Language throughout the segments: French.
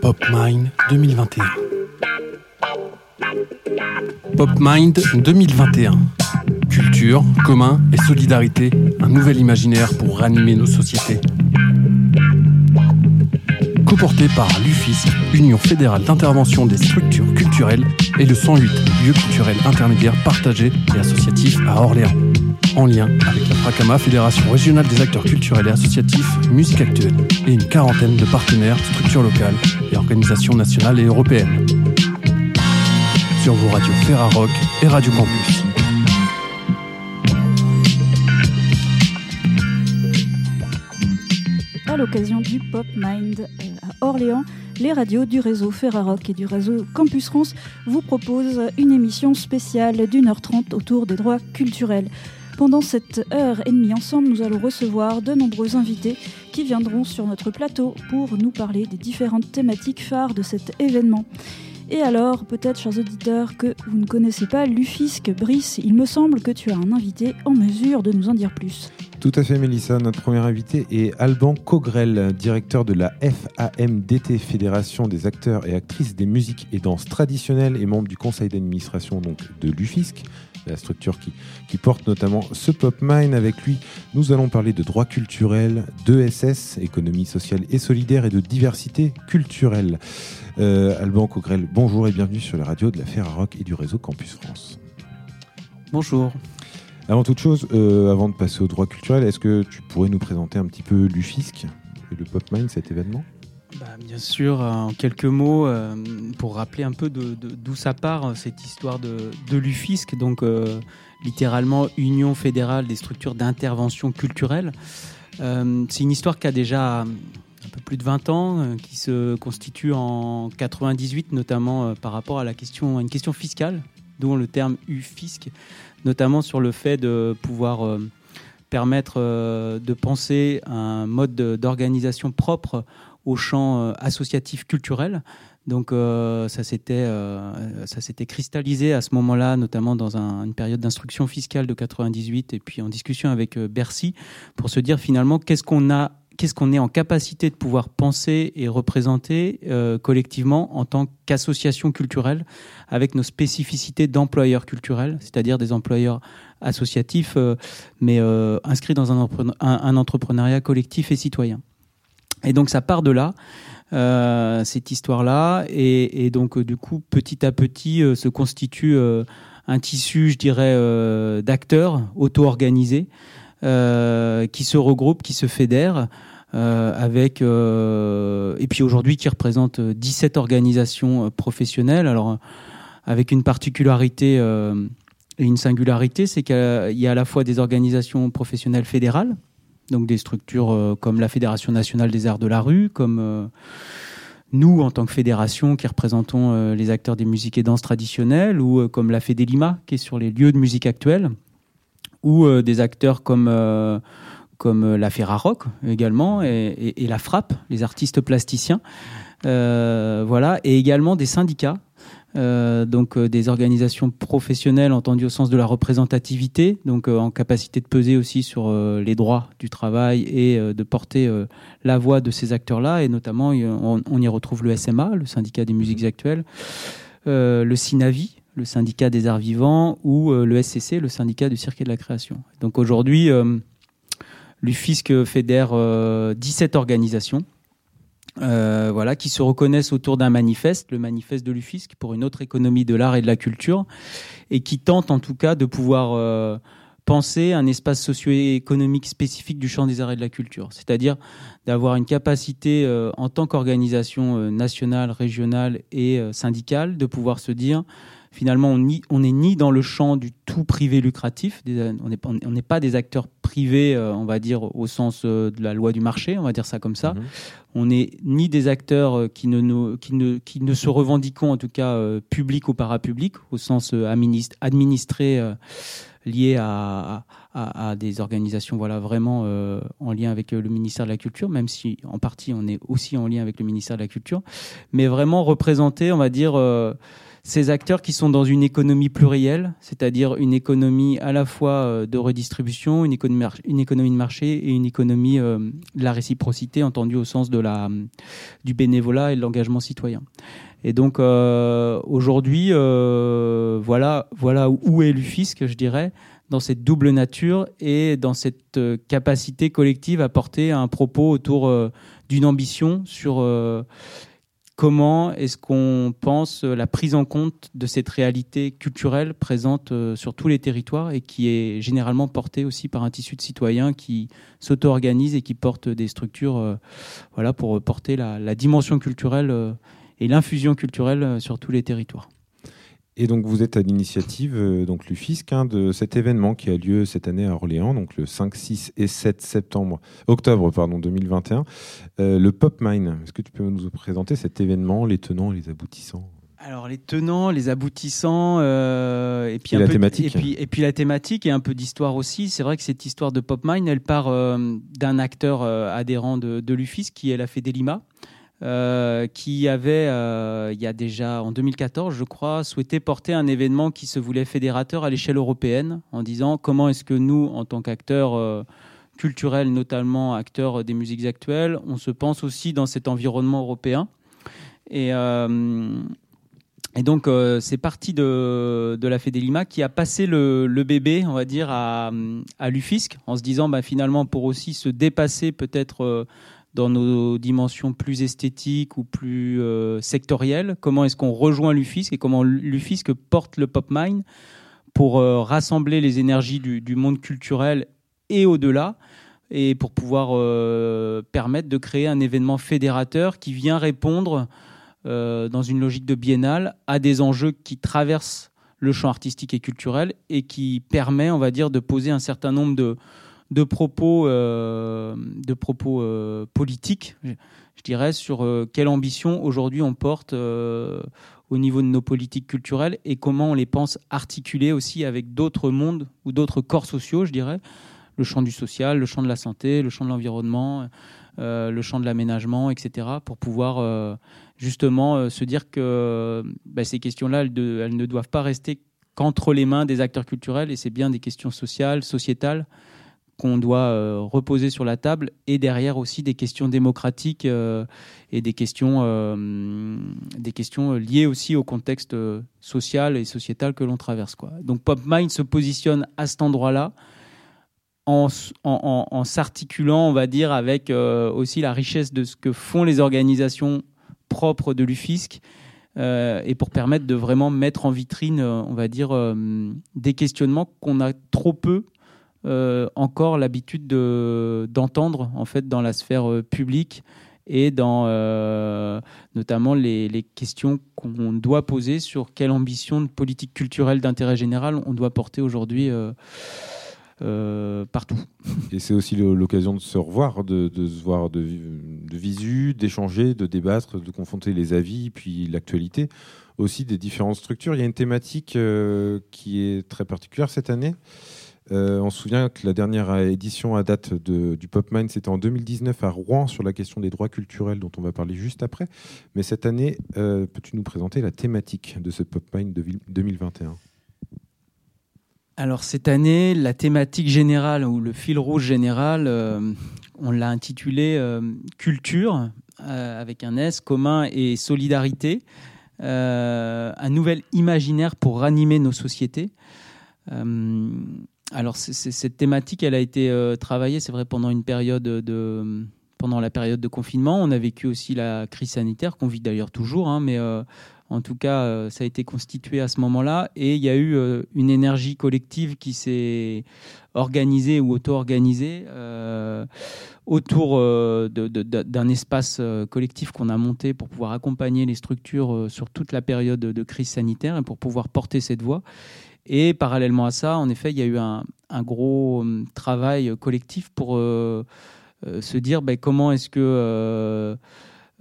PopMind 2021. PopMind 2021. Culture, commun et solidarité, un nouvel imaginaire pour ranimer nos sociétés. Co-porté par l'UFIS, Union fédérale d'intervention des structures culturelles, et le 108, lieu culturel intermédiaire partagé et associatif à Orléans en lien avec la FRACAMA, Fédération régionale des acteurs culturels et associatifs Musique Actuelle, et une quarantaine de partenaires, structures locales et organisations nationales et européennes. Sur vos radios Ferrarock et Radio Campus. À l'occasion du Pop Mind euh, à Orléans, les radios du réseau Ferrarock et du réseau Campus France vous proposent une émission spéciale d'une heure trente autour des droits culturels. Pendant cette heure et demie ensemble, nous allons recevoir de nombreux invités qui viendront sur notre plateau pour nous parler des différentes thématiques phares de cet événement. Et alors, peut-être, chers auditeurs, que vous ne connaissez pas Lufisque Brice, il me semble que tu as un invité en mesure de nous en dire plus. Tout à fait, Mélissa. Notre premier invité est Alban Cogrel, directeur de la FAMDT, Fédération des acteurs et actrices des musiques et danses traditionnelles et membre du conseil d'administration donc de l'UFISC la structure qui, qui porte notamment ce Pop Mine. Avec lui, nous allons parler de droits culturels, d'ESS, économie sociale et solidaire, et de diversité culturelle. Euh, Alban Cogrel, bonjour et bienvenue sur la radio de la Ferrarock et du réseau Campus France. Bonjour. Avant toute chose, euh, avant de passer aux droits culturels, est-ce que tu pourrais nous présenter un petit peu l'UFISC et le Pop Mine, cet événement? Bah, bien sûr, en quelques mots, euh, pour rappeler un peu d'où ça part, cette histoire de, de l'UFISC, donc euh, littéralement Union fédérale des structures d'intervention culturelle. Euh, c'est une histoire qui a déjà un peu plus de 20 ans, qui se constitue en 98, notamment par rapport à, la question, à une question fiscale, dont le terme UFISC, notamment sur le fait de pouvoir permettre de penser un mode d'organisation propre au champ euh, associatif culturel. Donc euh, ça s'était euh, ça s'était cristallisé à ce moment-là, notamment dans une période d'instruction fiscale de 98 et puis en discussion avec Bercy pour se dire finalement qu'est-ce qu'on a qu'est-ce qu'on est en capacité de pouvoir penser et représenter collectivement en tant qu'association culturelle avec nos spécificités d'employeurs culturels, c'est-à-dire des employeurs associatifs, mais inscrits dans un, un, entrepreneuriat collectif et citoyen. Et donc ça part de là, euh, cette histoire-là, et, donc du coup petit à petit euh, se constitue euh, un tissu, je dirais, d'acteurs auto-organisés qui se regroupent, qui se fédèrent. avec et puis aujourd'hui qui représente 17 organisations professionnelles alors avec une particularité et une singularité c'est qu'il y a à la fois des organisations professionnelles fédérales donc des structures euh, comme la Fédération nationale des arts de la rue, comme euh, nous en tant que fédération qui représentons euh, les acteurs des musiques et danses traditionnelles, ou comme la Fédélima qui est sur les lieux de musique actuelle, ou des acteurs comme comme la Ferrarock également et, et, la Frappe, les artistes plasticiens, voilà, et également des syndicats euh, donc euh, des organisations professionnelles entendues au sens de la représentativité, donc euh, en capacité de peser aussi sur les droits du travail et de porter la voix de ces acteurs-là. Et notamment, on, y retrouve le SMA, le syndicat des musiques actuelles, le SINAVI, le syndicat des arts vivants, ou le SCC, le syndicat du cirque et de la création. Donc aujourd'hui, l'UFISC fédère 17 organisations euh, voilà, qui se reconnaissent autour d'un manifeste, le manifeste de l'UFISC pour une autre économie de l'art et de la culture, et qui tentent en tout cas de pouvoir euh, penser un espace socio-économique spécifique du champ des arts et de la culture, c'est-à-dire d'avoir une capacité euh, en tant qu'organisation nationale, régionale et syndicale de pouvoir se dire finalement, on n'est ni dans le champ du tout privé lucratif, on n'est pas des acteurs privés, euh, on va dire, au sens euh, de la loi du marché, on va dire ça comme ça. Mhm. On n'est ni des acteurs euh, qui ne, qui, ne, qui ne se revendiquons, en tout cas, public ou parapublic, au sens administré lié à, à, des organisations voilà, vraiment en lien avec le ministère de la Culture, même si en partie on est aussi en lien avec le ministère de la Culture, mais vraiment représenter, on va dire, ces acteurs qui sont dans une économie plurielle, c'est-à-dire une économie à la fois de redistribution, une économie, de marché et une économie de la réciprocité, entendue au sens de la, du bénévolat et de l'engagement citoyen. Et donc aujourd'hui, voilà, voilà où est l'UFISC, je dirais dans cette double nature et dans cette euh, capacité collective à porter un propos autour euh, d'une ambition sur euh, comment est-ce qu'on pense la prise en compte de cette réalité culturelle présente sur tous les territoires et qui est généralement portée aussi par un tissu de citoyens qui s'auto-organisent et qui portent des structures voilà, pour porter la dimension culturelle et l'infusion culturelle sur tous les territoires. Et donc vous êtes à l'initiative, euh, donc l'UFISC, hein, de cet événement qui a lieu cette année à Orléans, donc le 5, 6 et 7 septembre, octobre pardon, 2021, euh, le Pop Mine. Est-ce que tu peux nous présenter cet événement, les tenants, les aboutissants? Alors les tenants, les aboutissants, euh, et puis la thématique, et puis, et puis la thématique et un peu d'histoire aussi. C'est vrai que cette histoire de Pop Mine, elle part d'un acteur adhérent de, de l'UFIS qui est la Fédélima. Euh, qui avait, euh, il y a déjà en 2014, je crois, souhaité porter un événement qui se voulait fédérateur à l'échelle européenne, en disant comment est-ce que nous, en tant qu'acteurs euh, culturels, notamment acteurs des musiques actuelles, on se pense aussi dans cet environnement européen. Et, et donc, c'est parti de, de la Fédélima qui a passé le, le, bébé, on va dire, à, à l'UFISC, en se disant, bah, finalement, pour aussi se dépasser peut-être dans nos dimensions plus esthétiques ou plus euh, sectorielles. Comment est-ce qu'on rejoint l'UFISC et comment l'UFISC porte le Pop Mine pour euh, rassembler les énergies du, monde culturel et au-delà et pour pouvoir euh, permettre de créer un événement fédérateur qui vient répondre dans une logique de biennale à des enjeux qui traversent le champ artistique et culturel et qui permet, on va dire, de poser un certain nombre de, de propos, euh, euh, politiques, je dirais, sur euh, quelle ambition aujourd'hui on porte au niveau de nos politiques culturelles et comment on les pense articuler aussi avec d'autres mondes ou d'autres corps sociaux, je dirais, le champ du social, le champ de la santé, le champ de l'environnement, le champ de l'aménagement, etc., pour pouvoir justement se dire que bah, ces questions-là, elles, ne doivent pas rester qu'entre les mains des acteurs culturels, et c'est bien des questions sociales, sociétales, qu'on doit euh, reposer sur la table et derrière aussi des questions démocratiques euh, et des questions, euh, des questions liées aussi au contexte social et sociétal que l'on traverse. Quoi. Donc PopMind se positionne à cet endroit-là en, en, s'articulant, on va dire, avec aussi la richesse de ce que font les organisations propres de l'UFISC et pour permettre de vraiment mettre en vitrine, on va dire, des questionnements qu'on a trop peu euh, encore l'habitude d'entendre en fait dans la sphère euh, publique et dans euh, notamment les, questions qu'on doit poser sur quelle ambition de politique culturelle d'intérêt général on doit porter aujourd'hui partout. Et c'est aussi l'occasion de se revoir, de, de se voir de, de visu, d'échanger, de débattre, de confronter les avis, puis l'actualité aussi des différentes structures. Il y a une thématique qui est très particulière cette année. Euh, on se souvient que la dernière édition à date du PopMind, c'était en 2019 à Rouen sur la question des droits culturels dont on va parler juste après. Mais cette année, euh, peux-tu nous présenter la thématique de ce PopMind de 2021 alors cette année, la thématique générale ou le fil rouge général, euh, on l'a intitulé culture avec un S commun et solidarité, un nouvel imaginaire pour ranimer nos sociétés alors cette thématique, elle a été euh, travaillée, c'est vrai, pendant une période de pendant la période de confinement. On a vécu aussi la crise sanitaire qu'on vit d'ailleurs toujours, hein, mais euh, en tout cas, euh, ça a été constitué à ce moment-là. Et il y a eu une énergie collective qui s'est organisée ou auto-organisée autour d'un espace collectif qu'on a monté pour pouvoir accompagner les structures sur toute la période de crise sanitaire et pour pouvoir porter cette voix. Et parallèlement à ça, en effet, il y a eu un, gros hum, travail collectif pour euh, euh, se dire ben, comment est-ce que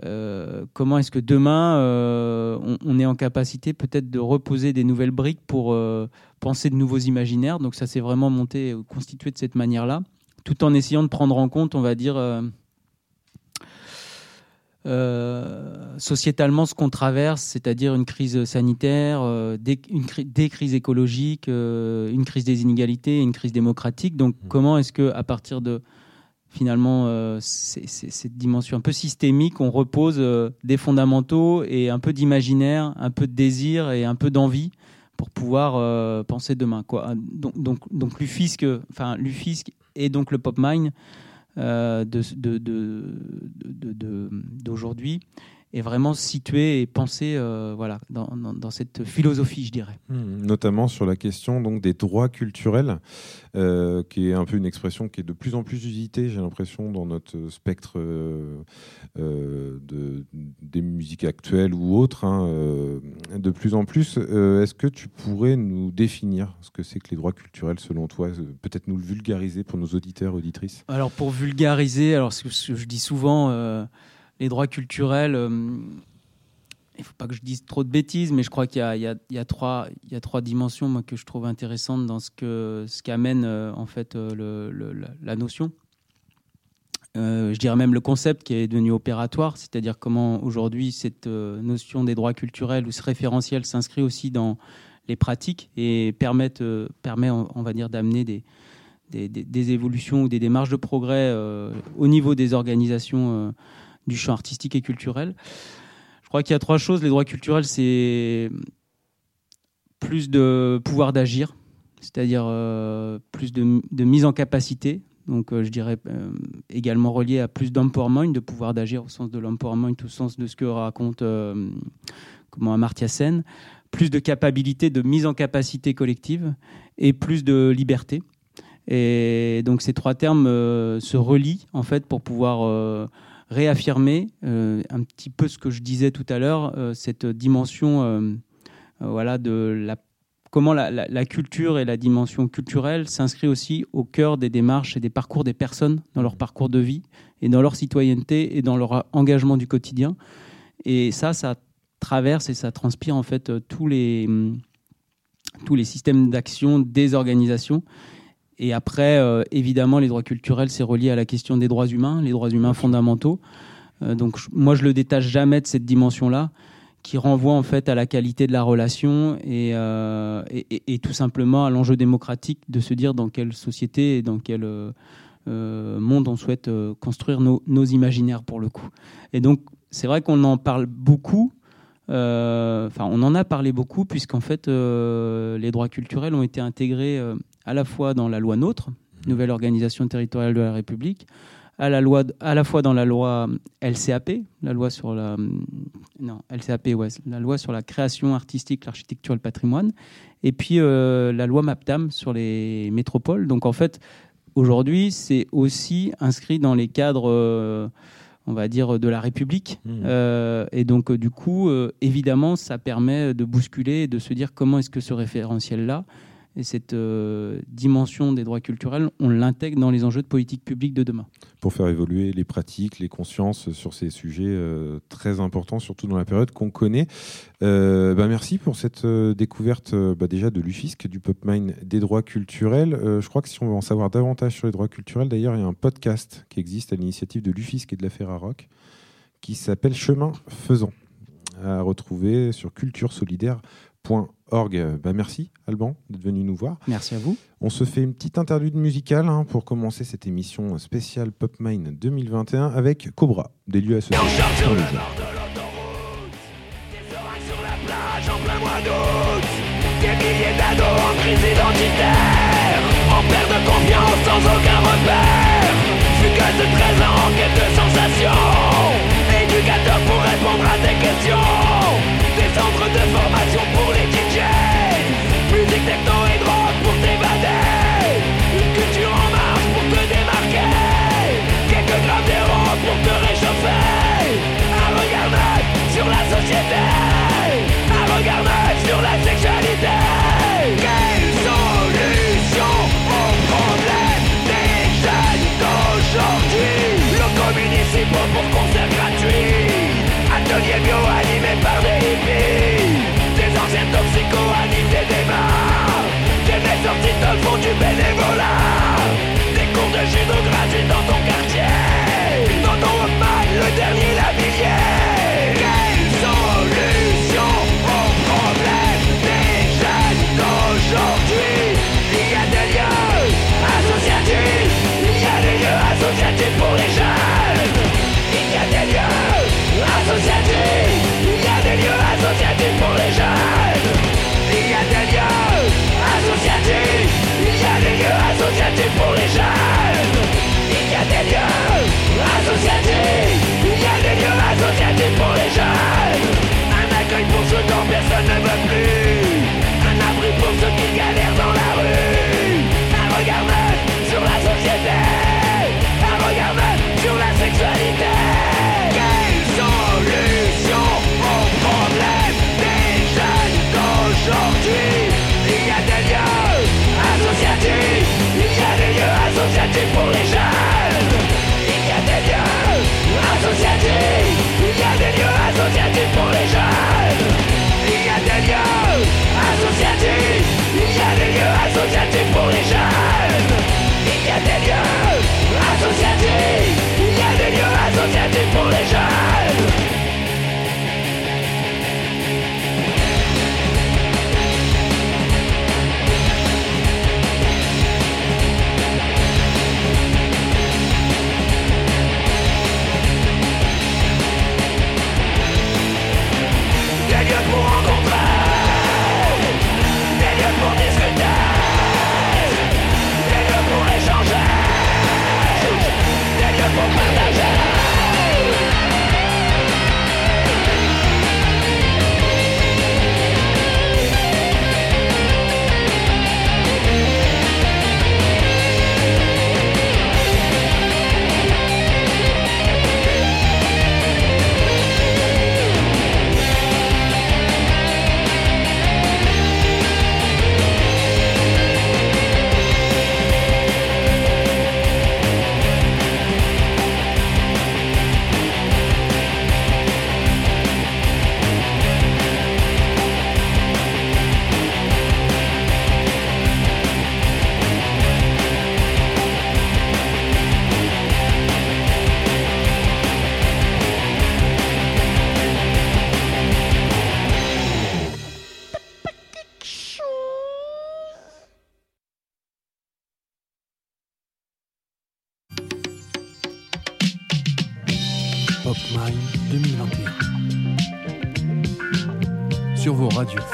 euh, comment est-ce que demain on, est en capacité peut-être de reposer des nouvelles briques pour penser de nouveaux imaginaires. Donc ça s'est vraiment monté, constitué de cette manière-là, tout en essayant de prendre en compte, on va dire sociétalement ce qu'on traverse, c'est-à-dire une crise sanitaire, des, une des crises écologiques, une crise des inégalités, une crise démocratique. Donc, mmh. comment est-ce que, à partir de finalement cette dimension un peu systémique, on repose des fondamentaux et un peu d'imaginaire, un peu de désir et un peu d'envie pour pouvoir penser demain. Quoi. Donc, donc, donc enfin, Lufisque et donc le Pop Mine euh, d'aujourd'hui est vraiment situé et pensé euh, voilà, dans, dans, cette philosophie, je dirais. Hmm, notamment sur la question donc, des droits culturels, euh, qui est un peu une expression qui est de plus en plus usitée, j'ai l'impression, dans notre spectre euh, de, des musiques actuelles ou autres, hein, de plus en plus. Est-ce que tu pourrais nous définir ce que c'est que les droits culturels selon toi Peut-être nous le vulgariser pour nos auditeurs, auditrices? Alors pour vulgariser, alors ce que je dis souvent les droits culturels, euh, il ne faut pas que je dise trop de bêtises, mais je crois qu'il y, a, trois, dimensions que je trouve intéressantes dans ce ce qu'amène euh, en fait euh, la notion. je dirais même le concept qui est devenu opératoire, c'est-à-dire comment aujourd'hui cette notion des droits culturels ou ce référentiel s'inscrit aussi dans les pratiques et permet, va dire, d'amener des, évolutions ou des démarches de progrès au niveau des organisations du champ artistique et culturel. Je crois qu'il y a trois choses. Les droits culturels, c'est plus de pouvoir d'agir, c'est-à-dire euh, plus de, mise en capacité. Donc, euh, je dirais euh, également relié à plus d'empowerment, de pouvoir d'agir au sens de l'empowerment, au sens de ce que raconte comment Amartya Sen. Plus de capacité, de mise en capacité collective et plus de liberté. Et donc, ces trois termes se relient en fait pour pouvoir réaffirmer euh, un petit peu ce que je disais tout à l'heure, euh, cette dimension euh, voilà, de la comment la, culture et la dimension culturelle s'inscrit aussi au cœur des démarches et des parcours des personnes dans leur parcours de vie et dans leur citoyenneté et dans leur engagement du quotidien. Et ça, ça traverse et ça transpire en fait tous les, tous les systèmes d'action des organisations et après, euh, évidemment, les droits culturels, c'est relié à la question des droits humains, les droits humains fondamentaux. Euh, donc, moi, je le détache jamais de cette dimension-là, qui renvoie en fait à la qualité de la relation et, euh, et, tout simplement à l'enjeu démocratique de se dire dans quelle société et dans quel monde on souhaite construire nos, nos, imaginaires pour le coup. Et donc, c'est vrai qu'on en parle beaucoup. Enfin, on en a parlé beaucoup puisqu'en fait, les droits culturels ont été intégrés à la fois dans la loi NOTRe, mmh. nouvelle organisation territoriale de la République, à la, loi, à la fois dans la loi LCAP, la loi sur la, non, LCAP, ouais, la loi sur la création artistique, l'architecture et le patrimoine, et puis euh, la loi MAPTAM sur les métropoles. Donc en fait, aujourd'hui, c'est aussi inscrit dans les cadres, euh, on va dire, de la République. Mmh. Euh, et donc du coup, évidemment, ça permet de bousculer et de se dire comment est-ce que ce référentiel-là et cette euh, dimension des droits culturels, on l'intègre dans les enjeux de politique publique de demain. Pour faire évoluer les pratiques, les consciences sur ces sujets euh, très importants, surtout dans la période qu'on connaît. Euh, bah merci pour cette découverte bah déjà de l'UFISC, du PopMine des droits culturels. je crois que si on veut en savoir davantage sur les droits culturels, d'ailleurs, il y a un podcast qui existe à l'initiative de l'UFISC et de la Ferrarock qui s'appelle Chemin faisant à retrouver sur culturesolidaire.org org. Bah, merci Alban d'être venu nous voir. Merci à vous. On se fait une petite interlude musicale hein, pour commencer cette émission spéciale PopMine 2021 avec Cobra, des lieux associés sur le jeu. Des milliers d'ados en crise identitaire En perte de confiance sans aucun repère Fugueuse de 13 ans en quête de sensations Éducateur pour répondre à tes questions Des centres de formation pour les donc me réchauffer À regarder sur la société. À regarder sur la sexualité. Quelle solution au problème des jeunes d'aujourd'hui? Le communisme pour concert gratuit. Atelier bio animé par des hippies. Des anciens toxicos animent des débats. Des ressortissants font du bénévolat. je ne veux plus Un abri pour ceux qui galèrent dans la rue Un regard neuf sur la société Un regard neuf sur la sexualité Quelle solution au problème des jeunes d'aujourd'hui Il y a des lieux associatifs Il y a des lieux associatifs pour les jeunes. Il y a des lieux associatifs Il y a des lieux associatifs pour les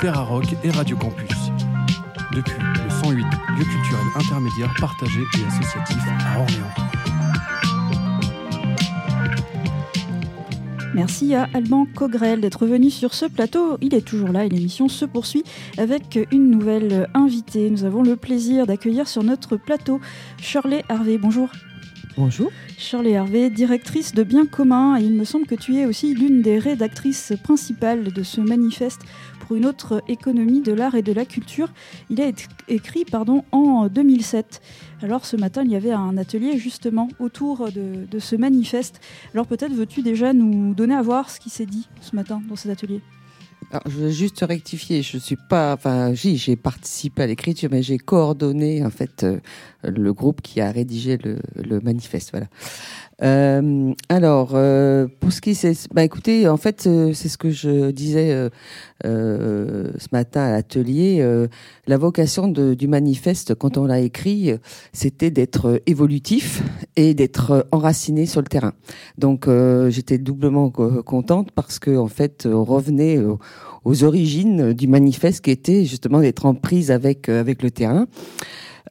Ferrarock et Radio Campus. Depuis le 108 lieu culturel intermédiaire partagé et associatif à Orléans. Merci à Alban Cogrel d'être venu sur ce plateau. Il est toujours là et l'émission se poursuit avec une nouvelle invitée. Nous avons le plaisir d'accueillir sur notre plateau Shirley Harvey. Bonjour. Bonjour. Shirley Hervé, directrice de Bien commun, et il me semble que tu es aussi l'une des rédactrices principales de ce manifeste pour une autre économie de l'art et de la culture. Il a écrit pardon, en 2007. Alors ce matin, il y avait un atelier justement autour de, de ce manifeste. Alors peut-être veux-tu déjà nous donner à voir ce qui s'est dit ce matin dans cet atelier? Alors, je veux juste rectifier, je suis pas, enfin, j'ai participé à l'écriture, mais j'ai coordonné en fait euh, le groupe qui a rédigé le, le manifeste, voilà. Euh, alors, euh, pour ce qui c'est, bah écoutez, en fait, euh, c'est ce que je disais euh, euh ce matin à l'atelier. la vocation de, du manifeste, quand on l'a écrit, c'était d'être évolutif et d'être enraciné sur le terrain. Donc, j'étais doublement contente parce que, en fait, on revenait aux origines du manifeste, qui était justement d'être en prise avec avec le terrain.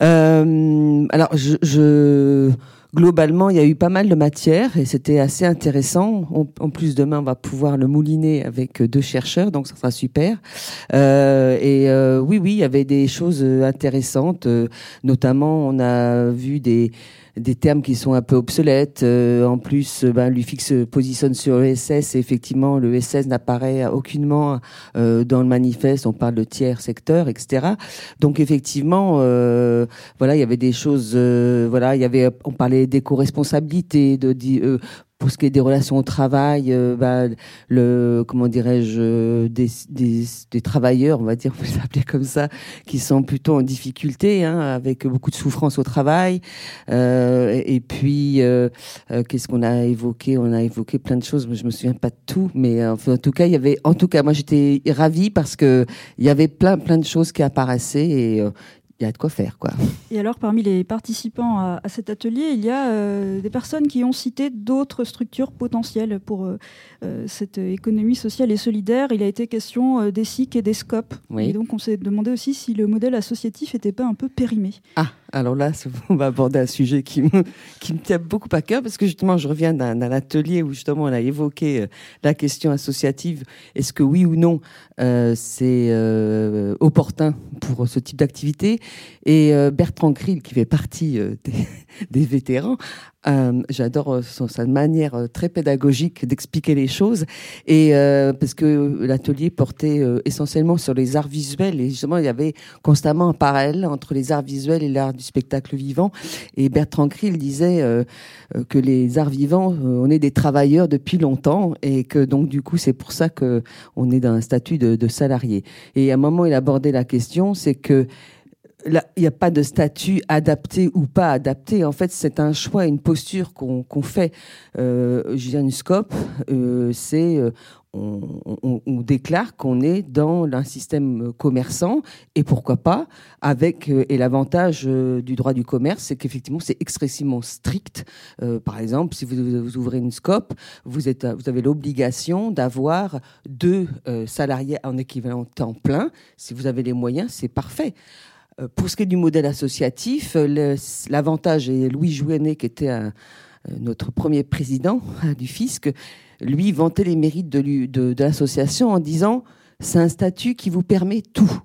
alors, je, je globalement, il y a eu pas mal de matière et c'était assez intéressant. en plus, demain, on va pouvoir le mouliner avec deux chercheurs, donc ça sera super. Euh, et euh, oui, oui, il y avait des choses intéressantes. notamment, on a vu des des termes qui sont un peu obsolètes. Euh, en plus, ben, Lufix se positionne sur l'ESS et effectivement, le l'ESS n'apparaît aucunement euh, dans le manifeste. On parle de tiers secteur, etc. Donc effectivement, euh, voilà, il y avait des choses. voilà, il y avait, on parlait d'éco-responsabilité, de, de pour ce qui est des relations au travail, euh, bah, le comment dirais-je, des, des, des, travailleurs, on va dire, vous les comme ça, qui sont plutôt en difficulté, hein, avec beaucoup de souffrance au travail. Euh, et, puis, euh, euh, qu'est-ce qu'on a évoqué? On a évoqué plein de choses. mais je me souviens pas de tout, mais enfin, en tout cas, il y avait, en tout cas, moi, j'étais ravie parce que il y avait plein, plein de choses qui apparaissaient et il y a de quoi faire. Quoi. Et alors, parmi les participants à, cet atelier, il y a euh, des personnes qui ont cité d'autres structures potentielles pour euh, euh, cette économie sociale et solidaire. Il a été question des SIC et des SCOP. Et donc, on s'est demandé aussi si le modèle associatif n'était pas un peu périmé. Ah, alors là, on va aborder un sujet qui me, qui me tient beaucoup à cœur parce que justement, je reviens d'un atelier où justement on a évoqué la question associative. Est-ce que oui ou non, c'est opportun pour ce type d'activité? Et euh, Bertrand Krill, qui fait partie euh, des, vétérans, euh, j'adore sa manière très pédagogique d'expliquer les choses. Et parce que l'atelier portait essentiellement sur les arts visuels et justement il y avait constamment un parallèle entre les arts visuels et l'art du spectacle vivant. Et Bertrand Krill disait que les arts vivants, on est des travailleurs depuis longtemps et que donc du coup c'est pour ça que on est dans un statut de, de salarié. Et à un moment il abordait la question, c'est que il n'y a pas de statut adapté ou pas adapté. En fait, c'est un choix, une posture qu'on fait. Euh, Julien Scope, euh, c'est euh, on, déclare qu'on est dans un système commerçant et pourquoi pas avec euh, et l'avantage euh, du droit du commerce c'est qu'effectivement c'est extrêmement strict par exemple si vous, ouvrez une scope vous avez l'obligation d'avoir deux salariés en équivalent temps plein si vous avez les moyens c'est parfait pour ce qui est du modèle associatif, euh, l'avantage, et Louis Jouenet, qui était euh, notre premier président du fisc, lui vantait les mérites de l'association en disant c'est un statut qui vous permet tout.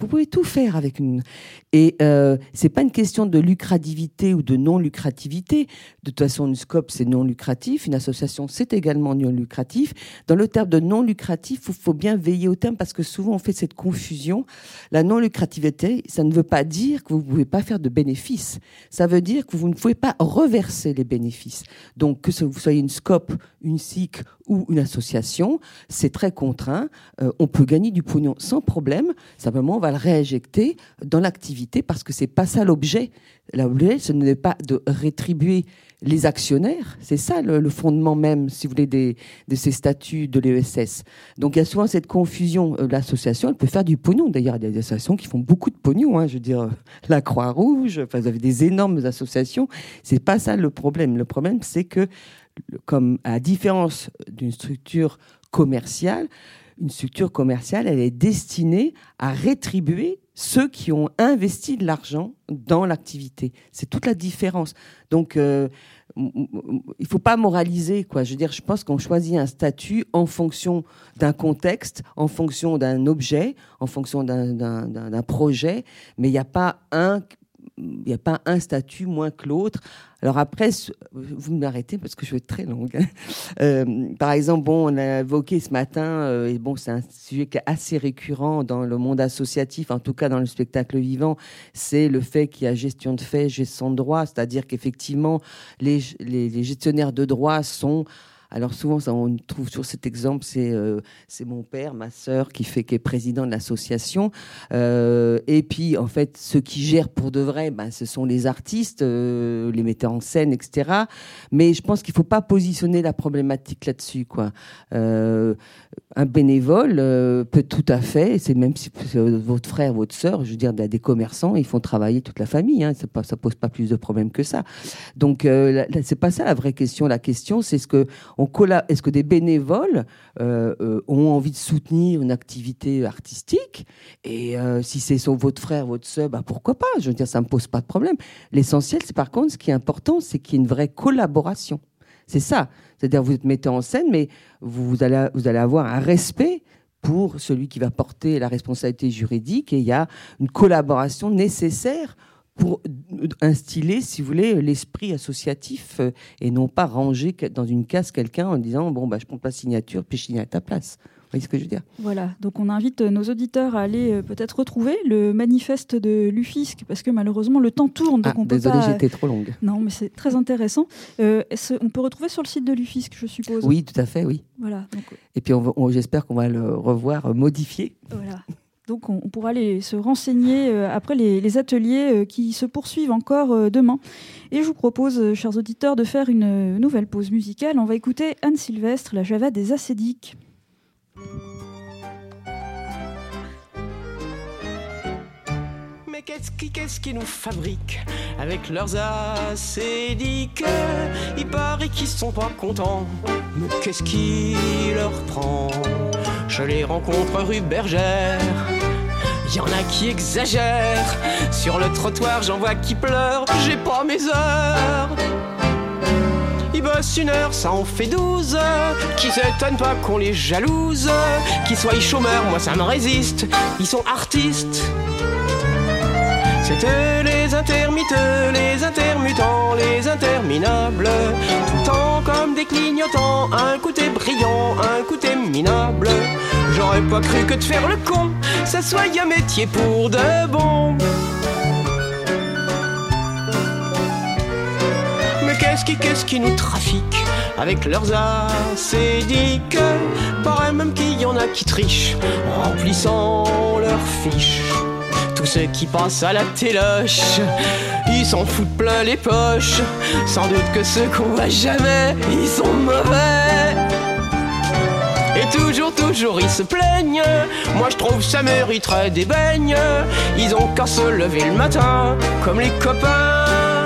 Vous pouvez tout faire avec une. Et euh, c'est pas une question de lucrativité ou de non lucrativité. De toute façon, une scope c'est non lucratif, une association c'est également non lucratif. Dans le terme de non lucratif, il faut bien veiller au terme parce que souvent on fait cette confusion. La non lucrativité, ça ne veut pas dire que vous ne pouvez pas faire de bénéfices. Ça veut dire que vous ne pouvez pas reverser les bénéfices. Donc que vous soyez une scope, une SIC ou une association, c'est très contraint. Euh, on peut gagner du pognon sans problème. Simplement, on va le réinjecter dans l'activité parce que c'est pas ça l'objet. L'objet, ce n'est pas de rétribuer les actionnaires. C'est ça le, fondement même, si vous voulez, de ces statuts de l'ESS. Donc il y a souvent cette confusion. Euh, l'association, elle peut faire du pognon. D'ailleurs, il y a des associations qui font beaucoup de pognon. Hein. Je veux dire, la Croix-Rouge, enfin, vous avez des énormes associations. C'est pas ça le problème. Le problème, c'est que comme à différence d'une structure commerciale, une structure commerciale, elle est destinée à rétribuer ceux qui ont investi de l'argent dans l'activité. C'est toute la différence. Donc, euh, il faut pas moraliser, quoi. Je veux dire, je pense qu'on choisit un statut en fonction d'un contexte, en fonction d'un objet, en fonction d'un projet, mais il n'y a pas un il n'y a pas un statut moins que l'autre. Alors après, vous m'arrêtez parce que je vais être très longue. Euh, par exemple, bon, on a évoqué ce matin, euh, et bon, c'est un sujet qui est assez récurrent dans le monde associatif, en tout cas dans le spectacle vivant, c'est le fait qu'il y a gestion de fait, gestion de droit, c'est-à-dire qu'effectivement, les, les gestionnaires de droits sont alors souvent, on trouve sur cet exemple, c'est euh, c'est mon père, ma sœur qui fait qui est président de l'association. Euh, et puis en fait, ceux qui gèrent pour de vrai, ben, ce sont les artistes, euh, les metteurs en scène, etc. Mais je pense qu'il faut pas positionner la problématique là-dessus, quoi. Un bénévole euh, peut tout à fait, c'est même si votre frère, votre sœur, je veux dire, des commerçants, ils font travailler toute la famille. Hein, pas, ça pose pas plus de problèmes que ça. Donc, euh, c'est pas ça la vraie question. La question, c'est ce que on est-ce que des bénévoles euh, euh, ont envie de soutenir une activité artistique? Et si c'est votre frère, votre sœur, bah pourquoi pas? Je veux dire, ça me pose pas de problème. L'essentiel, c'est par contre, ce qui est important, c'est qu'il y ait une vraie collaboration. C'est ça. C'est-à-dire, vous êtes mettez en scène, mais vous, allez, avoir un respect pour celui qui va porter la responsabilité juridique et il y a une collaboration nécessaire pour instiller, si vous voulez, l'esprit associatif euh, et non pas ranger dans une case quelqu'un en disant bon bah je prends pas signature puis je signe à ta place. Vous voyez ce que je veux dire? Voilà, donc on invite nos auditeurs à aller euh, peut-être retrouver le manifeste de l'UFISC, parce que malheureusement le temps tourne. Donc ah, on peut désolé, j'étais trop longue. Non, mais c'est très intéressant. Euh, on peut retrouver sur le site de l'UFISC, je suppose? Oui, tout à fait, oui. Voilà. Et puis j'espère qu'on va le revoir modifié. Voilà. Donc on, pourra aller se renseigner euh, après les, ateliers qui se poursuivent encore demain. Et je vous propose, chers auditeurs, de faire une nouvelle pause musicale. On va écouter Anne Sylvestre, la Java des acédiques. Mais qu'est-ce qui, qu'est-ce qui nous fabrique avec leurs acédiques Il paraît qu'ils sont pas contents, mais qu'est-ce qui leur prend Je les rencontre rue Bergère. Y en a qui exagèrent, sur le trottoir j'en vois qui pleurent, j'ai pas mes heures. Ils bossent une heure, ça en fait douze. Qui s'étonne pas qu'on les jalouse. Qu'ils soient chômeurs, moi ça me résiste. Ils sont artistes. C'était les intermittents, les intermittents, les interminables. Tout le temps comme des clignotants, un côté brillant, un côté minable. J'aurais pas cru que de faire le con, ça soit un métier pour de bon. Qu'est-ce qui, nous trafique avec leurs acédiques Paraît même qu'il y en a qui trichent en remplissant leurs fiches. Tous ceux qui passent à la téloche, ils s'en foutent plein les poches. Sans doute que ceux qu'on voit jamais, ils sont mauvais. Et toujours, toujours ils se plaignent. Moi je trouve ça mériterait des beignes. Ils ont qu'à se lever le matin, comme les copains.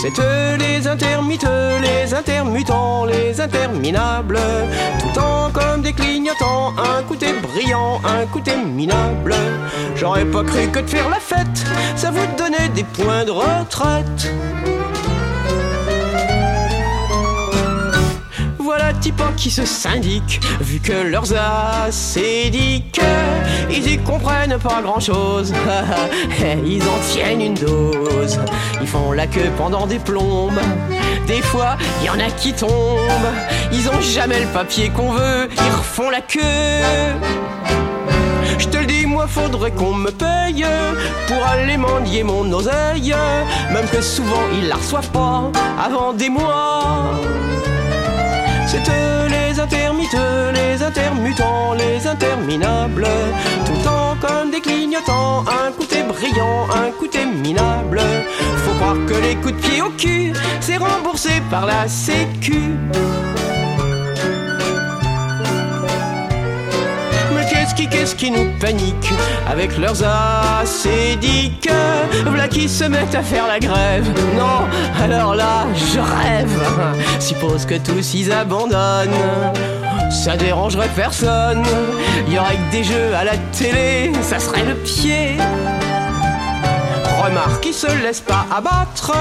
C'est eux les intermittents, les intermittents, les interminables. Tout temps comme des clignotants, un côté brillant, un côté minable. J'aurais pas cru que de faire la fête, ça vous donnait des points de retraite. Types qui se syndiquent, vu que leurs acédiques, ils y comprennent pas grand chose. ils en tiennent une dose, ils font la queue pendant des plombes. Des fois, il y en a qui tombent, ils ont jamais le papier qu'on veut, ils refont la queue. Je te le dis, moi faudrait qu'on me paye pour aller mendier mon oseille, même que souvent ils la reçoivent pas avant des mois. C'est eux les intermittents, les intermutants, les interminables. Tout le temps comme des clignotants, un côté brillant, un côté minable. Faut croire que les coups de pied au cul, c'est remboursé par la Sécu. Qu'est-ce qui nous panique avec leurs acédiques Voilà qui se mettent à faire la grève. Non, alors là, je rêve. Suppose que tous ils abandonnent. Ça dérangerait personne. Il y aurait que des jeux à la télé, ça serait le pied. Remarque, ils se laissent pas abattre,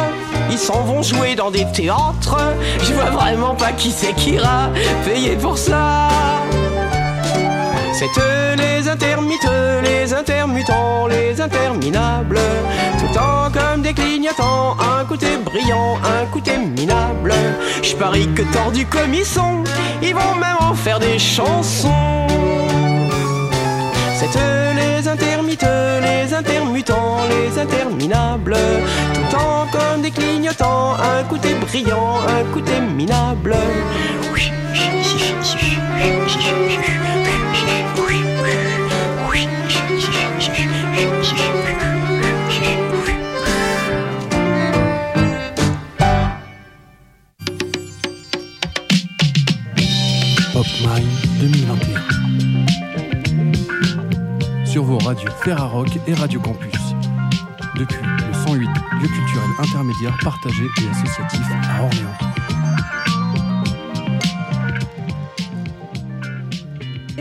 ils s'en vont jouer dans des théâtres. Je vois vraiment pas qui c'est qui ira payer pour ça. C'est eux les intermites, les intermittents, les interminables. Tout temps comme des clignotants, un côté brillant, un côté minable. Je parie que tordus comme ils sont, ils vont même en faire des chansons. C'est eux les intermites, les intermittents, les interminables. Tout temps comme des clignotants, un côté brillant, un côté minable. PopMine 2021. Sur vos radios Ferrarock et Radio Campus. Depuis le 108, lieu culturel intermédiaire partagé et associatif à Orléans.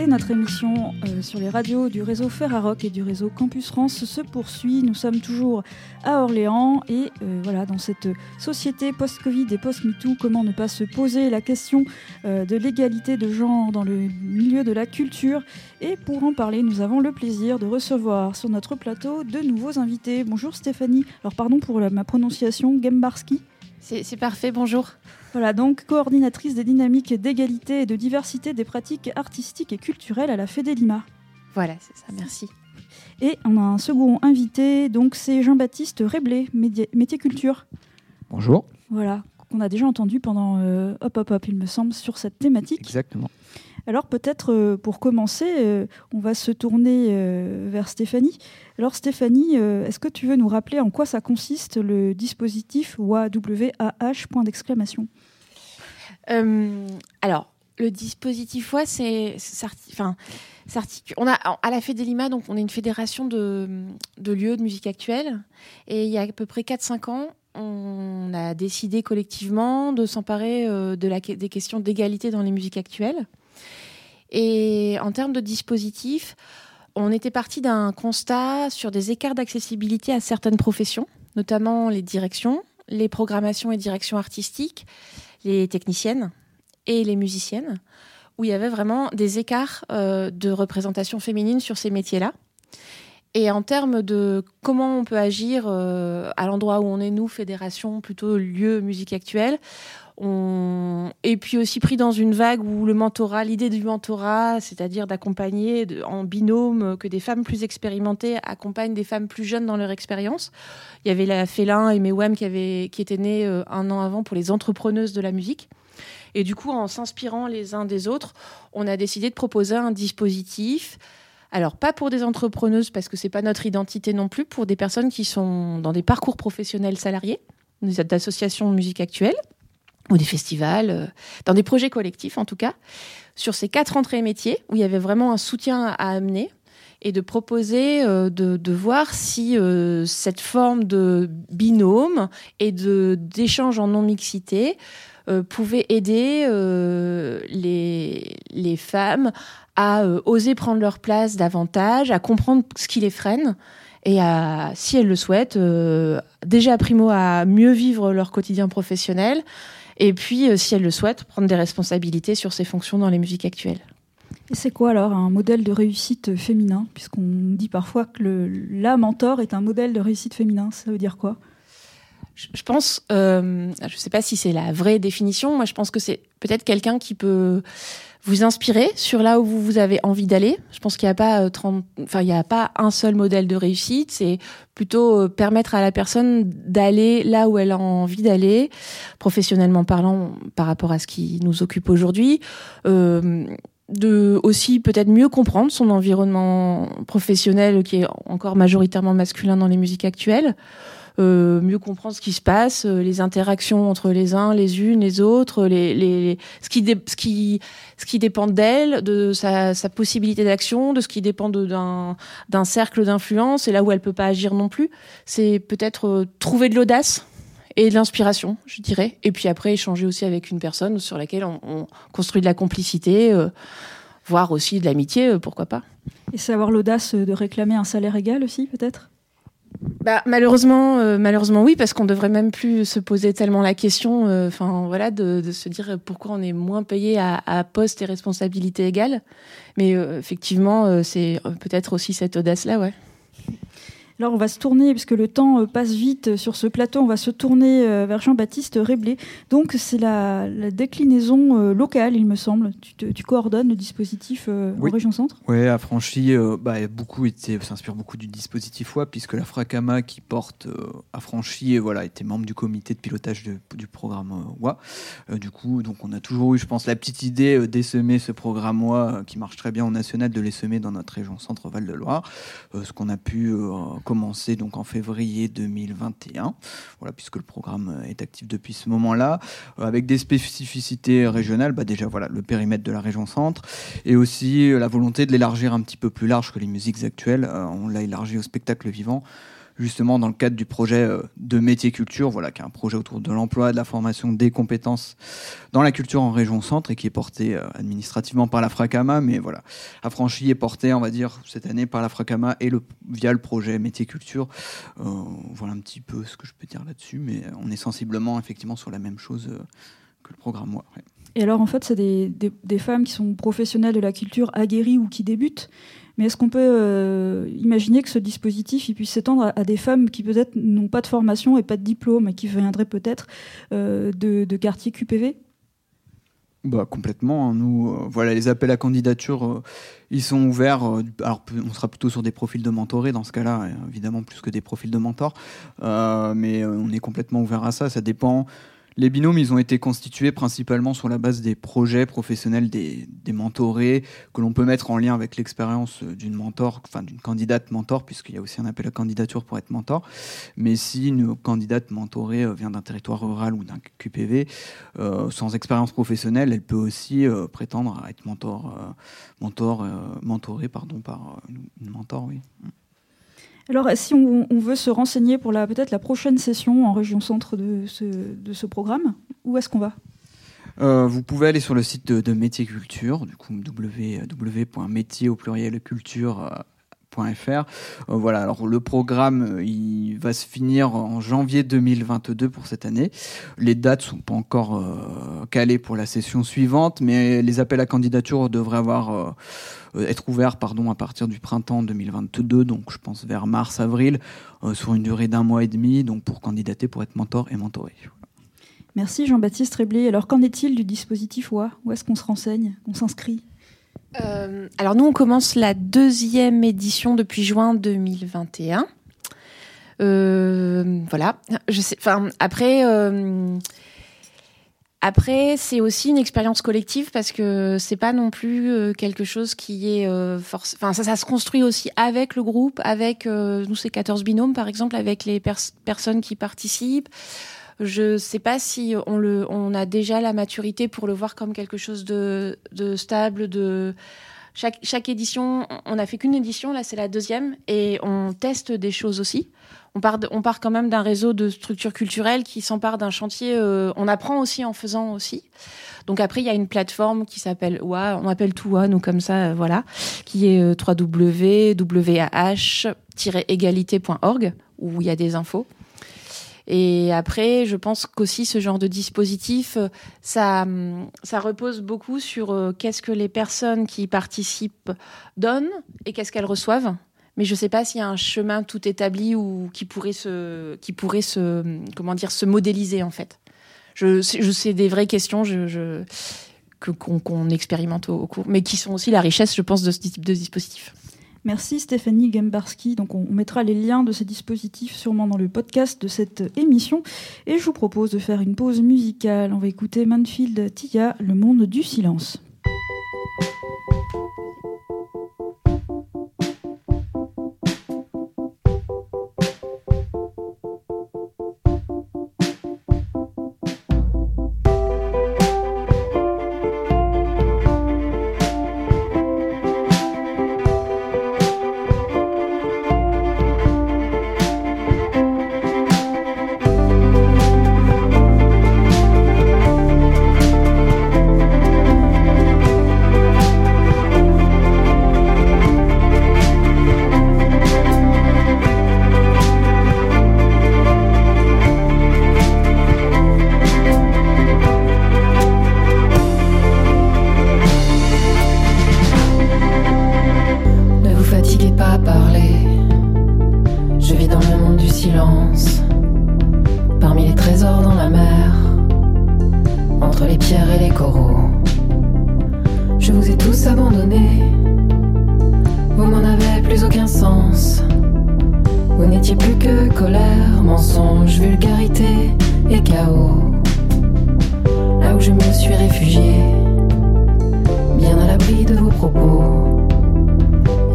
Et notre émission euh, sur les radios du réseau Ferrarock et du réseau Campus France se poursuit. Nous sommes toujours à Orléans et euh, voilà, dans cette société post-Covid et post-MeToo, comment ne pas se poser la question euh, de l'égalité de genre dans le milieu de la culture. Et pour en parler, nous avons le plaisir de recevoir sur notre plateau de nouveaux invités. Bonjour Stéphanie, alors pardon pour ma prononciation, Gembarski. C'est parfait, bonjour. Voilà, donc coordinatrice des dynamiques d'égalité et de diversité des pratiques artistiques et culturelles à la Fédé Lima. Voilà, c'est ça, merci. Et on a un second invité, donc c'est Jean-Baptiste Réblé, métier culture. Bonjour. Voilà, qu'on a déjà entendu pendant euh, Hop Hop Hop, il me semble, sur cette thématique. Exactement. Alors peut-être euh, pour commencer, euh, on va se tourner euh, vers Stéphanie. Alors Stéphanie, est-ce que tu veux nous rappeler en quoi ça consiste le dispositif WAWAH point d'exclamation? Alors, le dispositif WA, c'est enfin, On a à la Fédé Lima, donc on est une fédération de, lieux de musique actuelle, et il y a à peu près 4-5 ans, on a décidé collectivement de s'emparer des questions d'égalité dans les musiques actuelles. Et en termes de dispositif, on était parti d'un constat sur des écarts d'accessibilité à certaines professions, notamment les directions, les programmations et directions artistiques, les techniciennes et les musiciennes, où il y avait vraiment des écarts euh, de représentation féminine sur ces métiers-là. Et en termes de comment on peut agir euh, à l'endroit où on est, nous, fédération, plutôt lieu musique actuelle, et puis aussi pris dans une vague où le mentorat, l'idée du mentorat, c'est-à-dire d'accompagner en binôme, que des femmes plus expérimentées accompagnent des femmes plus jeunes dans leur expérience. Il y avait la Félin et Mewam qui, qui étaient nées euh, un an avant pour les entrepreneuses de la musique. Et du coup, en s'inspirant les uns des autres, on a décidé de proposer un dispositif. Alors, pas pour des entrepreneuses, parce que c'est pas notre identité non plus, pour des personnes qui sont dans des parcours professionnels salariés, des associations de musique actuelle, ou des festivals, euh, dans des projets collectifs en tout cas, sur ces quatre entrées métiers, où il y avait vraiment un soutien à amener et de proposer euh, de, voir si euh, cette forme de binôme et de d'échange en non-mixité euh, pouvait aider les, les femmes à oser prendre leur place davantage, à comprendre ce qui les freine et à, si elles le souhaitent, déjà primo à mieux vivre leur quotidien professionnel et puis, euh, si elles le souhaitent, prendre des responsabilités sur ces fonctions dans les musiques actuelles. Et c'est quoi alors un modèle de réussite féminin? Puisqu'on dit parfois que le, la mentor est un modèle de réussite féminin, ça veut dire quoi? Je je pense, euh, je ne sais pas si c'est la vraie définition, moi je pense que c'est peut-être quelqu'un qui peut vous inspirer sur là où vous, avez envie d'aller. Je pense qu'il n'y a pas euh, 30, enfin il n'y a pas un seul modèle de réussite, c'est plutôt euh, permettre à la personne d'aller là où elle a envie d'aller, professionnellement parlant, par rapport à ce qui nous occupe aujourd'hui. Euh, de aussi peut-être mieux comprendre son environnement professionnel qui est encore majoritairement masculin dans les musiques actuelles, euh, mieux comprendre ce qui se passe, euh, les interactions entre les uns, les unes, les autres, les, les, ce, qui ce, qui, ce qui dépend d'elle, de sa, sa possibilité d'action, de ce qui dépend d'un cercle d'influence et là où elle peut pas agir non plus. C'est peut-être euh, trouver de l'audace et de l'inspiration, je dirais. Et puis après, échanger aussi avec une personne sur laquelle on, on construit de la complicité, euh, voire aussi de l'amitié, euh, pourquoi pas. Et c'est avoir l'audace de réclamer un salaire égal aussi, peut-être? Bah, malheureusement, euh, malheureusement oui, parce qu'on devrait même plus se poser tellement la question, euh, enfin voilà, de, de, se dire pourquoi on est moins payé à, à poste et responsabilité égale. Mais euh, effectivement, c'est peut-être aussi cette audace-là, ouais. Alors on va se tourner, puisque le temps euh, passe vite euh, sur ce plateau, on va se tourner euh, vers Jean-Baptiste Réblé. Donc c'est la, la, déclinaison locale, il me semble. Tu, te, tu coordonnes le dispositif oui. en région centre? Oui, Affranchi euh, bah, beaucoup s'inspire beaucoup du dispositif WA, puisque la Fracama qui porte euh, Affranchi voilà, était membre du comité de pilotage de, du programme WA. du coup, donc on a toujours eu, je pense, la petite idée d'essaimer ce programme WA qui marche très bien au national, de les semer dans notre région centre Val-de-Loire. ce qu'on a pu commencé donc en février 2021, voilà, puisque le programme est actif depuis ce moment-là, euh, avec des spécificités régionales, bah déjà voilà le périmètre de la région centre, et aussi la volonté de l'élargir un petit peu plus large que les musiques actuelles. Euh, on l'a élargi au spectacle vivant justement dans le cadre du projet de métier culture, voilà, qui est un projet autour de l'emploi, de la formation, des compétences dans la culture en région centre et qui est porté administrativement par la Fracama, mais voilà, affranchi est porté, on va dire, cette année par la Fracama et le, via le projet métier culture. Euh, voilà un petit peu ce que je peux dire là-dessus, mais on est sensiblement effectivement sur la même chose que le programme. Et alors, en fait, c'est des, femmes qui sont professionnelles de la culture aguerries ou qui débutent. Mais est-ce qu'on peut euh, imaginer que ce dispositif il puisse s'étendre à, des femmes qui peut-être n'ont pas de formation et pas de diplôme et qui viendraient peut-être euh, de, de quartiers QPV bah, complètement. Nous, euh, voilà, les appels à candidature, ils sont ouverts. Alors, on sera plutôt sur des profils de mentorés dans ce cas-là, évidemment, plus que des profils de mentors. mais on est complètement ouvert à ça. Ça dépend les binômes, ils ont été constitués principalement sur la base des projets professionnels des, mentorés que l'on peut mettre en lien avec l'expérience d'une mentor, enfin d'une candidate mentor, puisqu'il y a aussi un appel à candidature pour être mentor. Mais si une candidate mentorée vient d'un territoire rural ou d'un QPV euh, sans expérience professionnelle, elle peut aussi euh, prétendre à être mentor, euh, mentor, mentorée par une, mentor, oui. Alors, si on, veut se renseigner pour peut-être la prochaine session en région centre de ce, programme, où est-ce qu'on va? Euh, vous pouvez aller sur le site de, Métier Culture, du coup www.métier au pluriel culture. Euh, voilà, alors le programme il va se finir en janvier 2022 pour cette année. Les dates sont pas encore euh, calées pour la session suivante, mais les appels à candidature devraient avoir euh, être ouverts pardon à partir du printemps 2022, donc je pense vers mars avril, euh, sur une durée d'un mois et demi, donc pour candidater pour être mentor et mentoré. Merci Jean-Baptiste Réblé. Alors qu'en est-il du dispositif OA Où est-ce qu'on se renseigne? On s'inscrit? Euh, alors nous, on commence la deuxième édition depuis juin 2021. Euh, voilà. Euh, après, c'est aussi une expérience collective parce que c'est pas non plus quelque chose qui est force. Enfin, ça, se construit aussi avec le groupe, avec nous, c'est 14 binômes par exemple, avec les pers personnes qui participent. Je sais pas si on, a déjà la maturité pour le voir comme quelque chose de, stable, de chaque, édition, on n'a fait qu'une édition, là c'est la deuxième, et on teste des choses aussi. On part, de, on part quand même d'un réseau de structures culturelles qui s'empare d'un chantier. Euh, on apprend aussi en faisant aussi. Donc après, il y a une plateforme qui s'appelle WA, on appelle tout WA, nous comme ça, euh, voilà, qui est euh, www.wah-égalité.org, où il y a des infos. Et après, je pense qu'aussi ce genre de dispositif, ça, ça repose beaucoup sur euh, qu'est-ce que les personnes qui participent donnent et qu'est-ce qu'elles reçoivent. Mais je ne sais pas s'il y a un chemin tout établi ou qui pourrait se, qui pourrait se, comment dire, se modéliser en fait. Je, je des vraies questions je, qu'on, expérimente au cours, mais qui sont aussi la richesse, je pense, de ce type de dispositif. Merci Stéphanie Gembarski. Donc on mettra les liens de ces dispositifs sûrement dans le podcast de cette émission. Et je vous propose de faire une pause musicale. On va écouter Manfield Tia, Le monde du silence. Sens. Vous n'étiez plus que colère, mensonge, vulgarité et chaos. Là où je me suis réfugié, bien à l'abri de vos propos.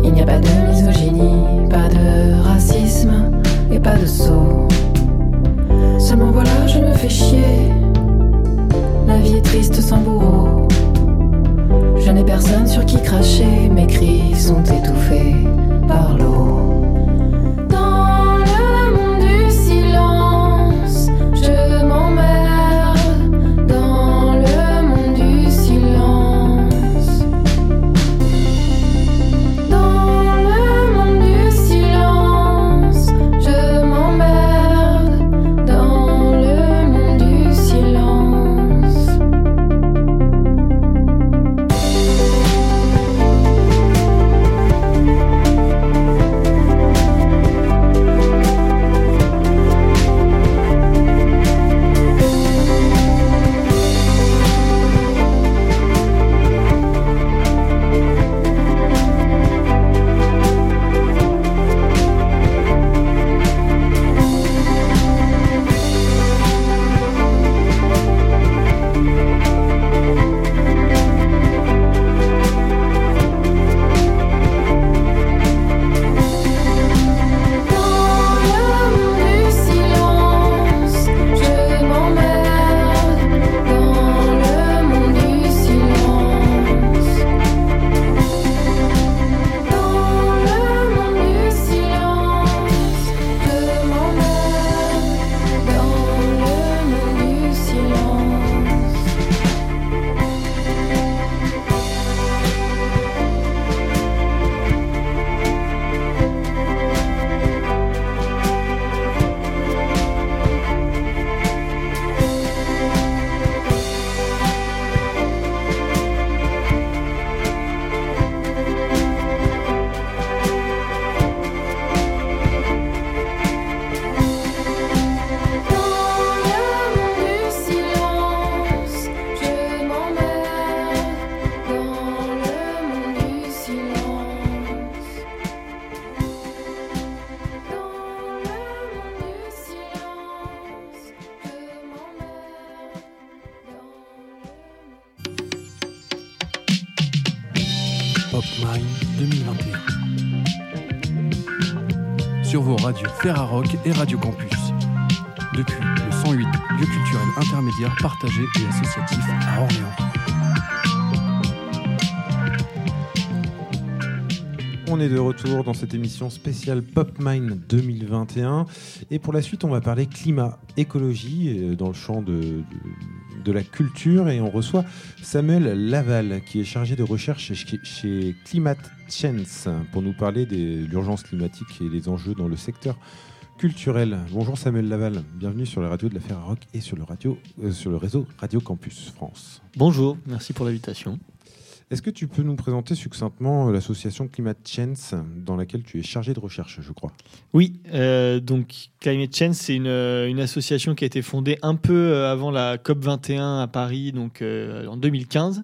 Il n'y a pas de misogynie, pas de racisme et pas de saut. Seulement voilà, je me fais chier. La vie est triste sans bourreau. Je n'ai personne sur qui cracher, mes cris sont étouffés par l'eau. Pop Mind 2021. Sur vos radios Ferrarock et Radio Campus. Depuis le 108, lieu culturel intermédiaire partagé et associatif à Orléans. On est de retour dans cette émission spéciale Pop Mine 2021. Et pour la suite, on va parler climat, écologie euh, dans le champ de, de la culture. Et on reçoit Samuel Laval, qui est chargé de recherche chez, Climate Chance pour nous parler de l'urgence climatique et les enjeux dans le secteur culturel. Bonjour Samuel Laval, bienvenue sur la radio de la Ferrarock et sur le, radio, euh, sur le réseau Radio Campus France. Bonjour, merci pour l'invitation. Est-ce que tu peux nous présenter succinctement l'association Climate Change dans laquelle tu es chargé de recherche, je crois? Oui, euh, donc Climate Change, c'est une, une, association qui a été fondée un peu avant la COP 21 à Paris, donc euh, en 2015,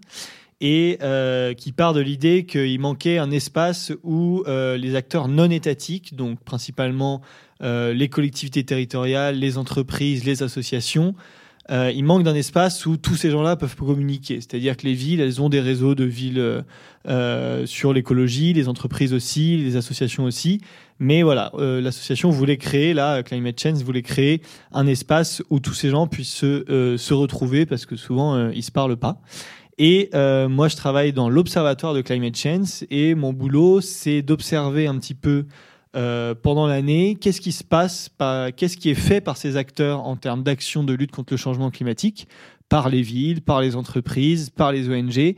et euh, qui part de l'idée qu'il manquait un espace où euh, les acteurs non étatiques, donc principalement euh, les collectivités territoriales, les entreprises, les associations, euh, il manque d'un espace où tous ces gens-là peuvent communiquer. C'est-à-dire que les villes, elles ont des réseaux de villes euh, sur l'écologie, les entreprises aussi, les associations aussi. Mais voilà, euh, l'association voulait créer, là, Climate Change voulait créer un espace où tous ces gens puissent se, euh, se retrouver parce que souvent, euh, ils se parlent pas. Et euh, moi, je travaille dans l'observatoire de Climate Change et mon boulot, c'est d'observer un petit peu euh, pendant l'année, qu'est-ce qui se passe, qu'est-ce qui est fait par ces acteurs en termes d'action de lutte contre le changement climatique, par les villes, par les entreprises, par les ONG,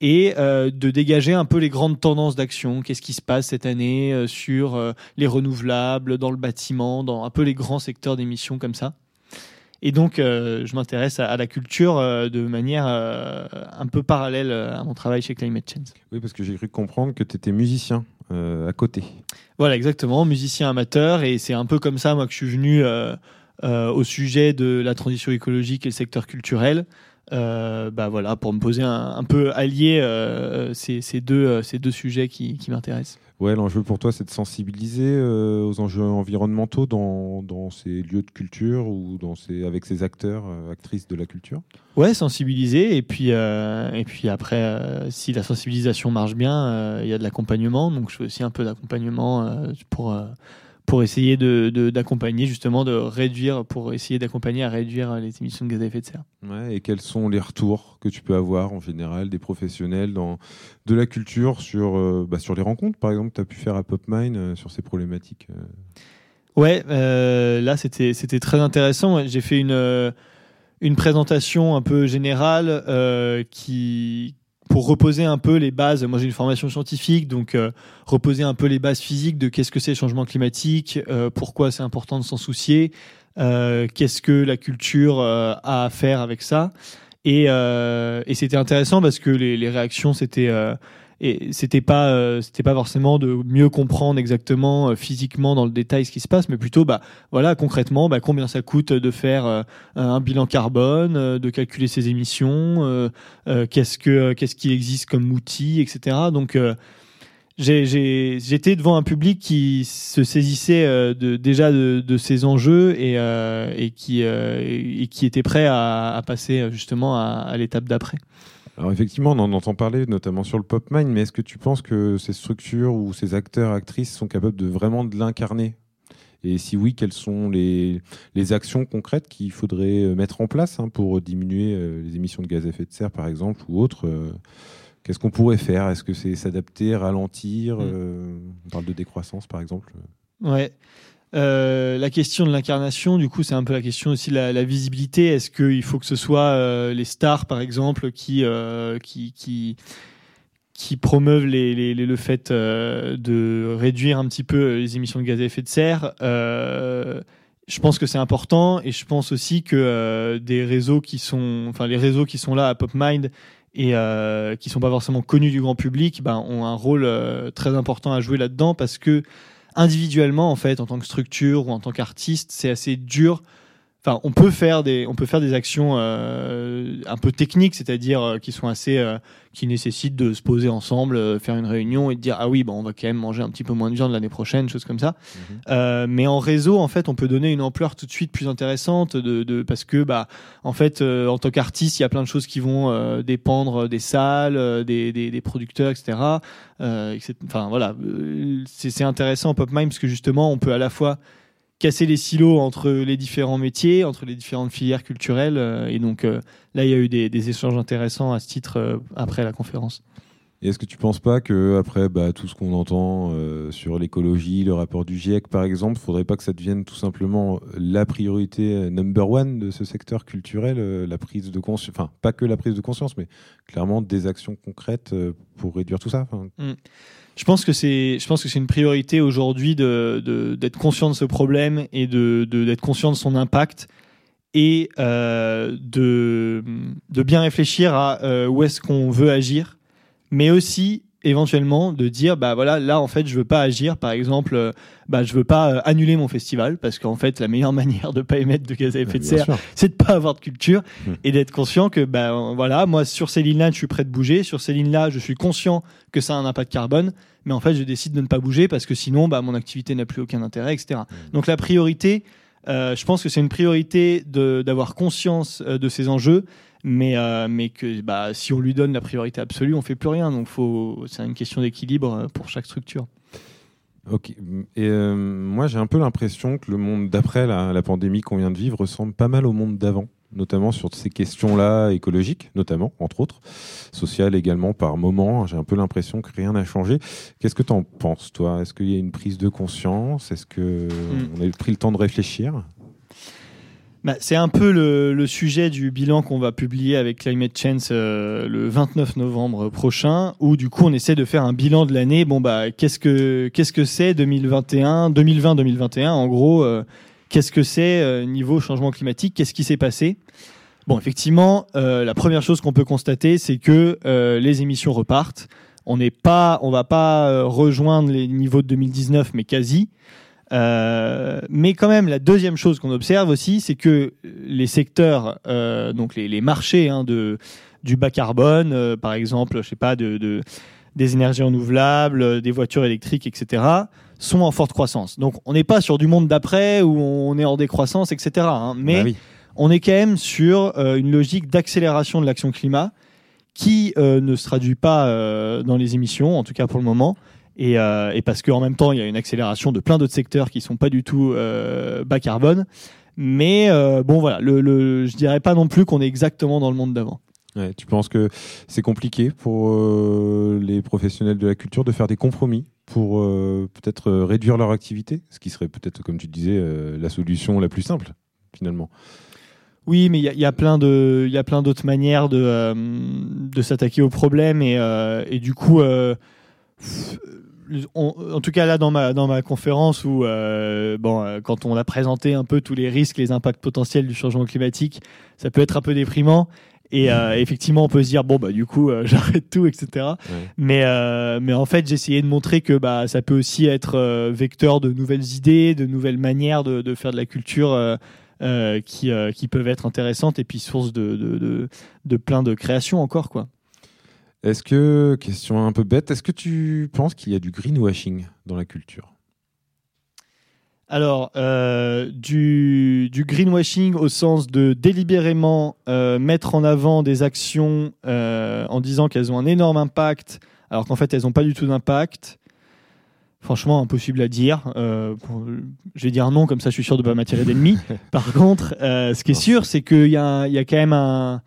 et euh, de dégager un peu les grandes tendances d'action, qu'est-ce qui se passe cette année euh, sur les renouvelables, dans le bâtiment, dans un peu les grands secteurs d'émissions comme ça? Et donc, je m'intéresse à, à, la culture de manière un peu parallèle à mon travail chez Climate Change. Oui, parce que j'ai cru comprendre que tu étais musicien euh, à côté. Voilà, exactement, musicien amateur. Et c'est un peu comme ça, moi, que je suis venu euh, au sujet de la transition écologique et le secteur culturel. Euh, bah voilà, pour me poser un, un peu allier euh, ces, ces deux, euh, ces deux sujets qui, qui m'intéressent. Ouais, l'enjeu pour toi, c'est de sensibiliser euh, aux enjeux environnementaux dans, dans ces lieux de culture ou dans ces, avec ces acteurs, actrices de la culture? Ouais, sensibiliser et puis et puis après, si la sensibilisation marche bien, il y a de l'accompagnement. Donc je fais aussi un peu d'accompagnement pour pour essayer de de- d'accompagner justement de réduire pour essayer d'accompagner à réduire les émissions de gaz à effet de serre. Ouais, et quels sont les retours que tu peux avoir en général des professionnels dans, de la culture sur, euh, bah, sur les rencontres, par exemple, que tu as pu faire à PopMine euh, sur ces problématiques euh? Ouais, euh, là c'était c'était très intéressant. J'ai fait une une présentation un peu générale euh, qui pour reposer un peu les bases. Moi j'ai une formation scientifique, donc euh, reposer un peu les bases physiques de qu'est-ce que c'est le changement climatique, euh, pourquoi c'est important de s'en soucier, euh, qu'est-ce que la culture euh, a à faire avec ça. Et, euh, et c'était intéressant parce que les, les réactions c'était euh, et c'était pas euh, c'était pas forcément de mieux comprendre exactement euh, physiquement dans le détail ce qui se passe mais plutôt bah voilà concrètement bah, combien ça coûte de faire euh, un bilan carbone euh, de calculer ses émissions euh, euh, qu'est-ce que qu'est-ce qui existe comme outil etc donc j'ai- j'étais devant un public qui se saisissait euh, de, déjà de, de ces enjeux et, euh, et, qui, euh, et qui était prêt à, à passer justement à, à l'étape d'après. Alors effectivement, on en entend parler, notamment sur le PopMine, mais est-ce que tu penses que ces structures ou ces acteurs, actrices sont capables de vraiment de l'incarner? Et si oui, quelles sont les, les actions concrètes qu'il faudrait euh, mettre en place hein, pour diminuer euh, les émissions de gaz à effet de serre, par exemple, ou autres euh, Qu'est-ce qu'on pourrait faire? Est-ce que c'est s'adapter, ralentir euh, On parle de décroissance, par exemple? Ouais. Euh, la question de l'incarnation, du coup, c'est un peu la question aussi de la, visibilité. Est-ce qu'il faut que ce soit euh, les stars, par exemple, qui euh, qui, promeuvent le fait de réduire un petit peu les émissions de gaz à effet de serre je pense que c'est important et je pense aussi que des réseaux qui sont, enfin les réseaux qui sont là à PopMind et qui sont pas forcément connus du grand public, ben, ont un rôle très important à jouer là-dedans parce que individuellement en fait en tant que structure ou en tant qu'artiste c'est assez dur enfin on peut faire des on peut faire des actions euh, un peu techniques c'est-à-dire euh, qui sont assez euh, qui nécessitent de se poser ensemble euh, faire une réunion et de dire ah oui bon on va quand même manger un petit peu moins de viande l'année prochaine choses comme ça euh, mais en réseau, en fait, on peut donner une ampleur tout de suite plus intéressante de, de- parce que, bah, en fait, euh, en tant qu'artiste, il y a plein de choses qui vont euh, dépendre des salles, des, des, des producteurs, etc. Etc. Enfin, voilà, Euh, c'est c'est intéressant en PopMime parce que justement, on peut à la fois casser les silos entre les différents métiers, entre les différentes filières culturelles. euh, et donc, euh, là, il y a eu des, des échanges intéressants à ce titre euh, après la conférence. Et est-ce que tu penses pas que après bah, tout ce qu'on entend euh, sur l'écologie, le rapport du GIEC par exemple, faudrait pas que ça devienne tout simplement la priorité euh, number one de ce secteur culturel, euh, la prise de conscience, enfin pas que la prise de conscience, mais clairement des actions concrètes euh, pour réduire tout ça. Enfin, Je pense que c'est, je pense que c'est une priorité aujourd'hui d'être conscient de ce problème et d'être conscient de son impact et euh, de, bien réfléchir à euh, où est-ce qu'on veut agir, mais aussi éventuellement de dire bah voilà là en fait je veux pas agir. Par exemple euh, bah je veux pas euh, annuler mon festival parce qu'en fait la meilleure manière de pas émettre de gaz à effet de serre c'est de pas avoir de culture Mm. et d'être conscient que bah euh, voilà moi sur ces lignes là je suis prêt de bouger. Sur ces lignes là je suis conscient que ça a un impact carbone. Mais en fait je décide de ne pas bouger parce que sinon bah mon activité n'a plus aucun intérêt etc donc la priorité euh, je pense que c'est une priorité d'avoir conscience de ces enjeux mais euh, mais que bah si on lui donne la priorité absolue on fait plus rien. Donc faut c'est une question d'équilibre euh, pour chaque structure. Ok. Et euh, moi, j'ai un peu l'impression que le monde d'après la, la pandémie qu'on vient de vivre ressemble pas mal au monde d'avant, notamment sur ces questions-là écologiques, notamment, entre autres, sociales également par moment. J'ai un peu l'impression que rien n'a changé. Qu'est-ce que tu en penses, toi? Est-ce qu'il y a une prise de conscience? Est-ce que on a pris le temps de réfléchir? Bah, c'est un peu le, le sujet du bilan qu'on va publier avec Climate Change euh, le 29 novembre prochain, où du coup on essaie de faire un bilan de l'année. Bon bah qu'est-ce que qu'est-ce que c'est 2021, 2020-2021 en gros. euh, qu'est-ce que c'est euh, niveau changement climatique? Qu'est-ce qui s'est passé? Bon, effectivement, euh, la première chose qu'on peut constater, c'est que euh, les émissions repartent. On n'est pas, on va pas euh, rejoindre les niveaux de 2019, mais quasi. Euh, mais quand même, la deuxième chose qu'on observe aussi, c'est que les secteurs, euh, donc les, les marchés hein, de, du bas carbone, euh, par exemple, je sais pas, de, de- des énergies renouvelables, des voitures électriques, etc., sont en forte croissance. Donc, on n'est pas sur du monde d'après où on est en décroissance, etc. hein, mais Bah oui. on est quand même sur une logique d'accélération de l'action climat qui ne se traduit pas dans les émissions, en tout cas pour le moment. Et, euh, et parce qu'en même temps, il y a une accélération de plein d'autres secteurs qui sont pas du tout euh, bas carbone. Mais euh, bon, voilà, le, le, je dirais pas non plus qu'on est exactement dans le monde d'avant. Ouais, tu penses que c'est compliqué pour les professionnels de la culture de faire des compromis pour peut-être réduire leur activité? Ce qui serait peut-être, comme tu disais, la solution la plus simple, finalement. Oui, mais il y, a- il y a plein de, il y a plein d'autres manières de, de s'attaquer au problème et, et du coup, on- en tout cas là dans ma dans ma conférence où euh, bon, euh, quand on a présenté un peu tous les risques, les impacts potentiels du changement climatique, ça peut être un peu déprimant. Et euh, effectivement, on peut se dire bon bah du coup euh, j'arrête tout, etc. Mais euh, mais en fait, j'ai essayé de montrer que bah ça peut aussi être vecteur de nouvelles idées, de nouvelles manières de, de faire de la culture. qui, qui peuvent être intéressantes et puis source de, de, de, de plein de créations encore. Quoi. Est-ce que, question un peu bête, est-ce que tu penses qu'il y a du greenwashing dans la culture? Alors, euh, du, du greenwashing au sens de délibérément euh, mettre en avant des actions euh, en disant qu'elles ont un énorme impact, alors qu'en fait elles n'ont pas du tout d'impact. Franchement, impossible à dire. Pour- je vais dire non, comme ça je suis sûr de ne pas m'attirer d'ennemis. Par contre, ce qui est sûr, c'est qu'il y, y a quand même un,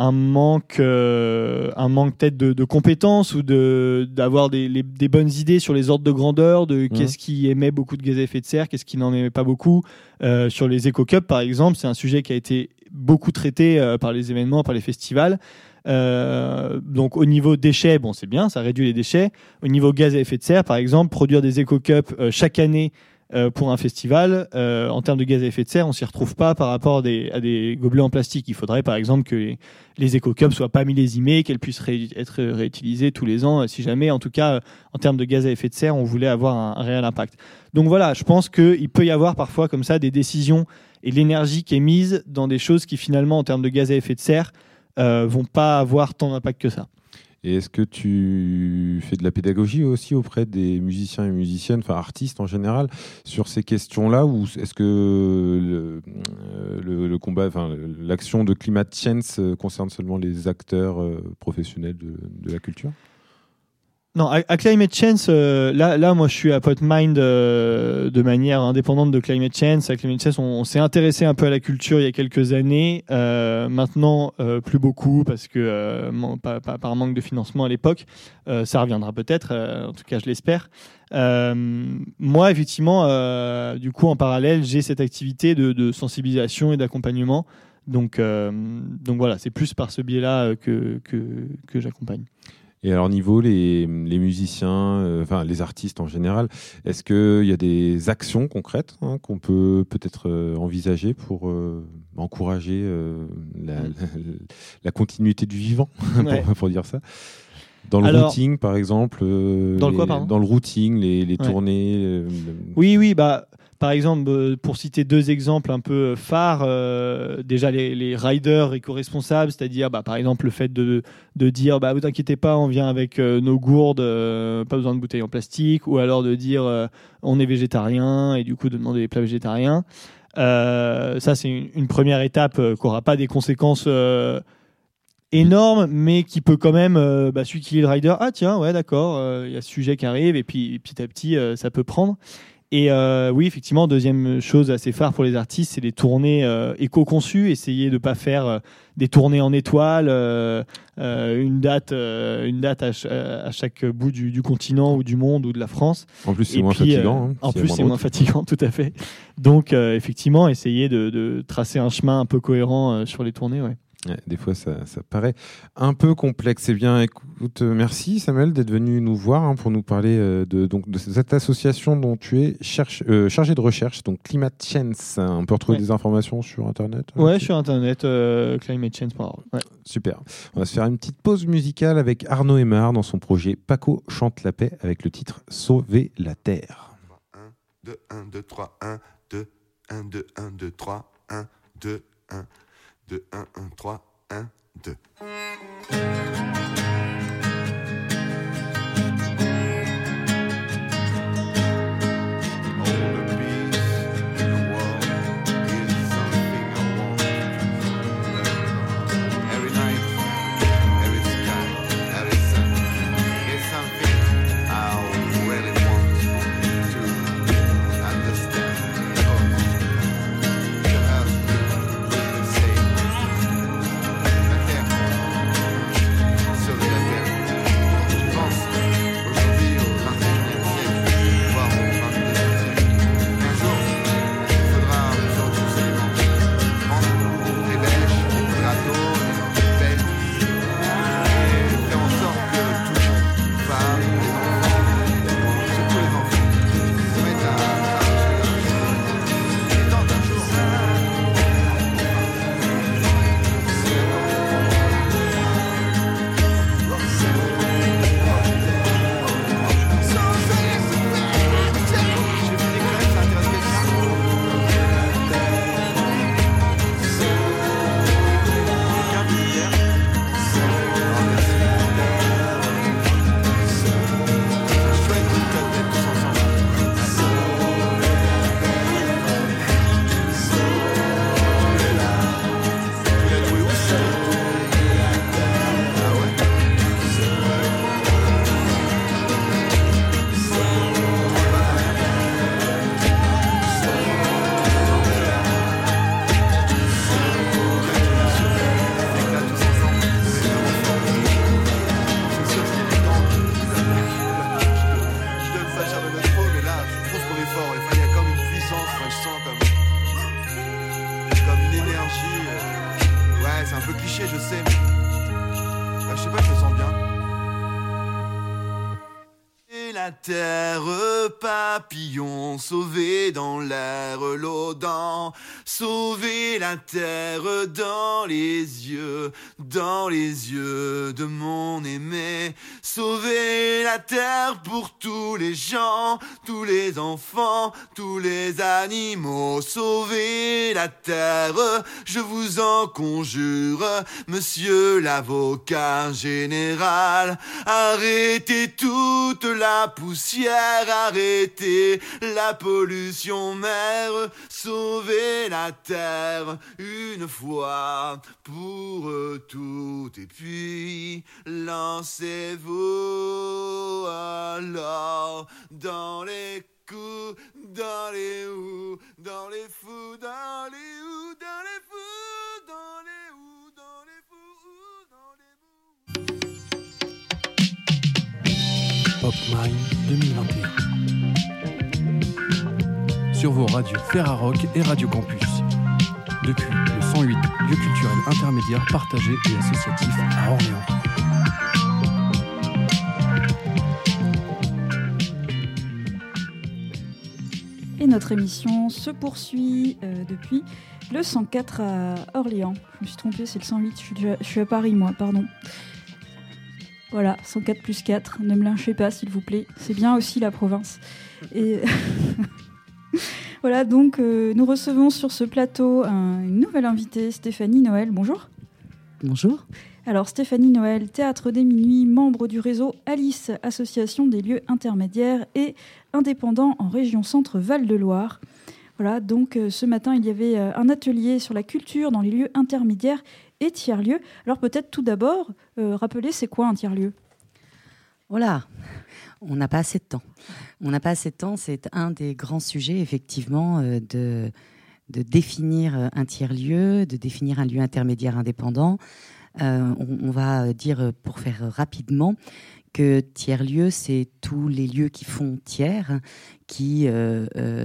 un manque, euh, un manque peut-être de, de compétences ou de d'avoir des, les- des bonnes idées sur les ordres de grandeur, de qu'est-ce qui émet beaucoup de gaz à effet de serre, qu'est-ce qui n'en émet pas beaucoup. Euh, sur les éco-cups, par exemple, c'est un sujet qui a été beaucoup traité euh, par les événements, par les festivals. Euh, donc au niveau déchets, bon c'est bien, ça réduit les déchets. Au niveau gaz à effet de serre, par exemple, produire des éco-cups euh, chaque année euh, pour un festival, euh, en termes de gaz à effet de serre, on s'y retrouve pas par rapport à des, gobelets en plastique. Il faudrait par exemple que les, les éco-cups soient pas millésimés, qu'elles puissent être réutilisées tous les ans, euh, si jamais, en tout cas, en termes de gaz à effet de serre, on voulait avoir un, un réel impact. Donc voilà, je pense qu'il peut y avoir parfois comme ça des décisions et l'énergie qui est mise dans des choses qui finalement, en termes de gaz à effet de serre, euh, vont pas avoir tant d'impact que ça. Et est-ce que tu fais de la pédagogie aussi auprès des musiciens et musiciennes, enfin artistes en général, sur ces questions-là Ou est-ce que le, euh, combat, enfin l'action de Climate Change euh, concerne seulement les acteurs euh, professionnels de la culture? Non, à, Climate Change, euh, là, là, moi, je suis à PodMind euh, de manière indépendante de Climate Change. À Climate Change, on, s'est intéressé un peu à la culture il y a quelques années. Euh, maintenant, euh, plus beaucoup parce que euh, man- pas- pas- par manque de financement à l'époque. Euh, ça reviendra peut-être. euh, en tout cas, je l'espère. Euh, moi, effectivement, euh, du coup, en parallèle, j'ai cette activité de, de sensibilisation et d'accompagnement. Donc, euh, donc voilà, c'est plus par ce biais-là euh, que, que, que j'accompagne. Et alors niveau les, les musiciens, euh, enfin les artistes en général, est-ce qu'il y a des actions concrètes hein, qu'on peut peut-être euh, envisager pour euh, encourager euh, la, la- la continuité du vivant, Ouais. pour, pour dire ça? Dans le Alors- routing par exemple euh, Dans le quoi, pardon? Dans le routing, les, les Ouais. tournées. euh, Oui, oui, bah, par exemple, euh, pour citer deux exemples un peu phares, euh, déjà les, riders éco-responsables, c'est-à-dire bah, par exemple le fait de, dire bah, vous inquiétez pas, on vient avec euh, nos gourdes, euh, pas besoin de bouteilles en plastique, ou alors de dire euh, on est végétarien et du coup de demander des plats végétariens. Euh, ça, c'est une, première étape euh, qui n'aura pas des conséquences. euh, énormes mais qui peut quand même euh, celui qui est le rider ah tiens ouais d'accord euh, il y a ce sujet qui arrive et puis petit à petit euh, ça peut prendre et euh, oui, effectivement, deuxième chose assez phare pour les artistes, c'est les tournées euh, éco-conçues. Essayer de pas faire euh, des tournées en étoile, euh, euh, une date, euh, une date à, ch- à chaque bout du, du continent ou du monde ou de la France. En plus, c'est moins puis, fatigant, hein, en plus, c'est moins fatigant, tout à fait. Donc, euh, effectivement, essayer de, de tracer un chemin un peu cohérent euh, sur les tournées. Ouais. Ouais, des fois, ça, ça paraît un peu complexe. Eh bien, écoute, euh, merci Samuel d'être venu nous voir hein, pour nous parler euh, de, donc, de cette association dont tu es cherche- euh, chargé de recherche, donc Climate Change. On peut retrouver Ouais. des informations sur Internet hein, Ouais, sur internet, euh, climatechange.org. Ouais. Super. On va se faire une petite pause musicale avec Arnaud Aymar dans son projet Paco chante la paix avec le titre Sauver la Terre. 2, 1, 2, 3, 1, 2, 1, 2, 1, 2, 3, 1, 2, 1, 2, 1, 1, 3, 1, 2. Sauvé dans l'air, l'eau dans, sauver la terre dans les yeux, dans les yeux de mon aimé, sauver la terre pour tous les gens, tous les enfants, tous les animaux, sauver la terre, je vous en conjure, monsieur l'avocat général, arrêtez toute la poussière, arrêtez la pollution mer, sauvez la terre une fois pour toutes et puis lancez-vous alors dans les coups, dans les ou, dans les fous, dans les ou, dans les fous, dans les dans les fous, dans les Pop Mind 2021. Sur vos radios Ferrarock et Radio Campus. Depuis le 108, lieu culturel intermédiaire partagé et associatif à Orléans. Et notre émission se poursuit euh, depuis le 104 à Orléans. Je me suis trompée, c'est le 108, je suis, déjà- je suis à Paris moi, pardon. Voilà, 104 plus 4, ne me lynchez pas s'il vous plaît, c'est bien aussi la province. Et voilà, donc euh, nous recevons sur ce plateau un- une nouvelle invitée, Stéphanie Noël, bonjour. Bonjour. Alors Stéphanie Noël, Théâtre des Minuits, membre du réseau Alice, Association des lieux intermédiaires et indépendants en région Centre Val-de-Loire. Voilà, donc euh, ce matin il y avait euh, un atelier sur la culture dans les lieux intermédiaires et tiers-lieux. Alors peut-être tout d'abord, euh, rappeler c'est quoi un tiers-lieu? Voilà, on n'a pas assez de temps. On n'a pas assez de temps, c'est un des grands sujets, effectivement, euh, de, définir euh, un tiers-lieu, de définir un lieu intermédiaire indépendant. Euh, on, va dire, pour faire rapidement, que tiers-lieu, c'est tous les lieux qui font tiers, qui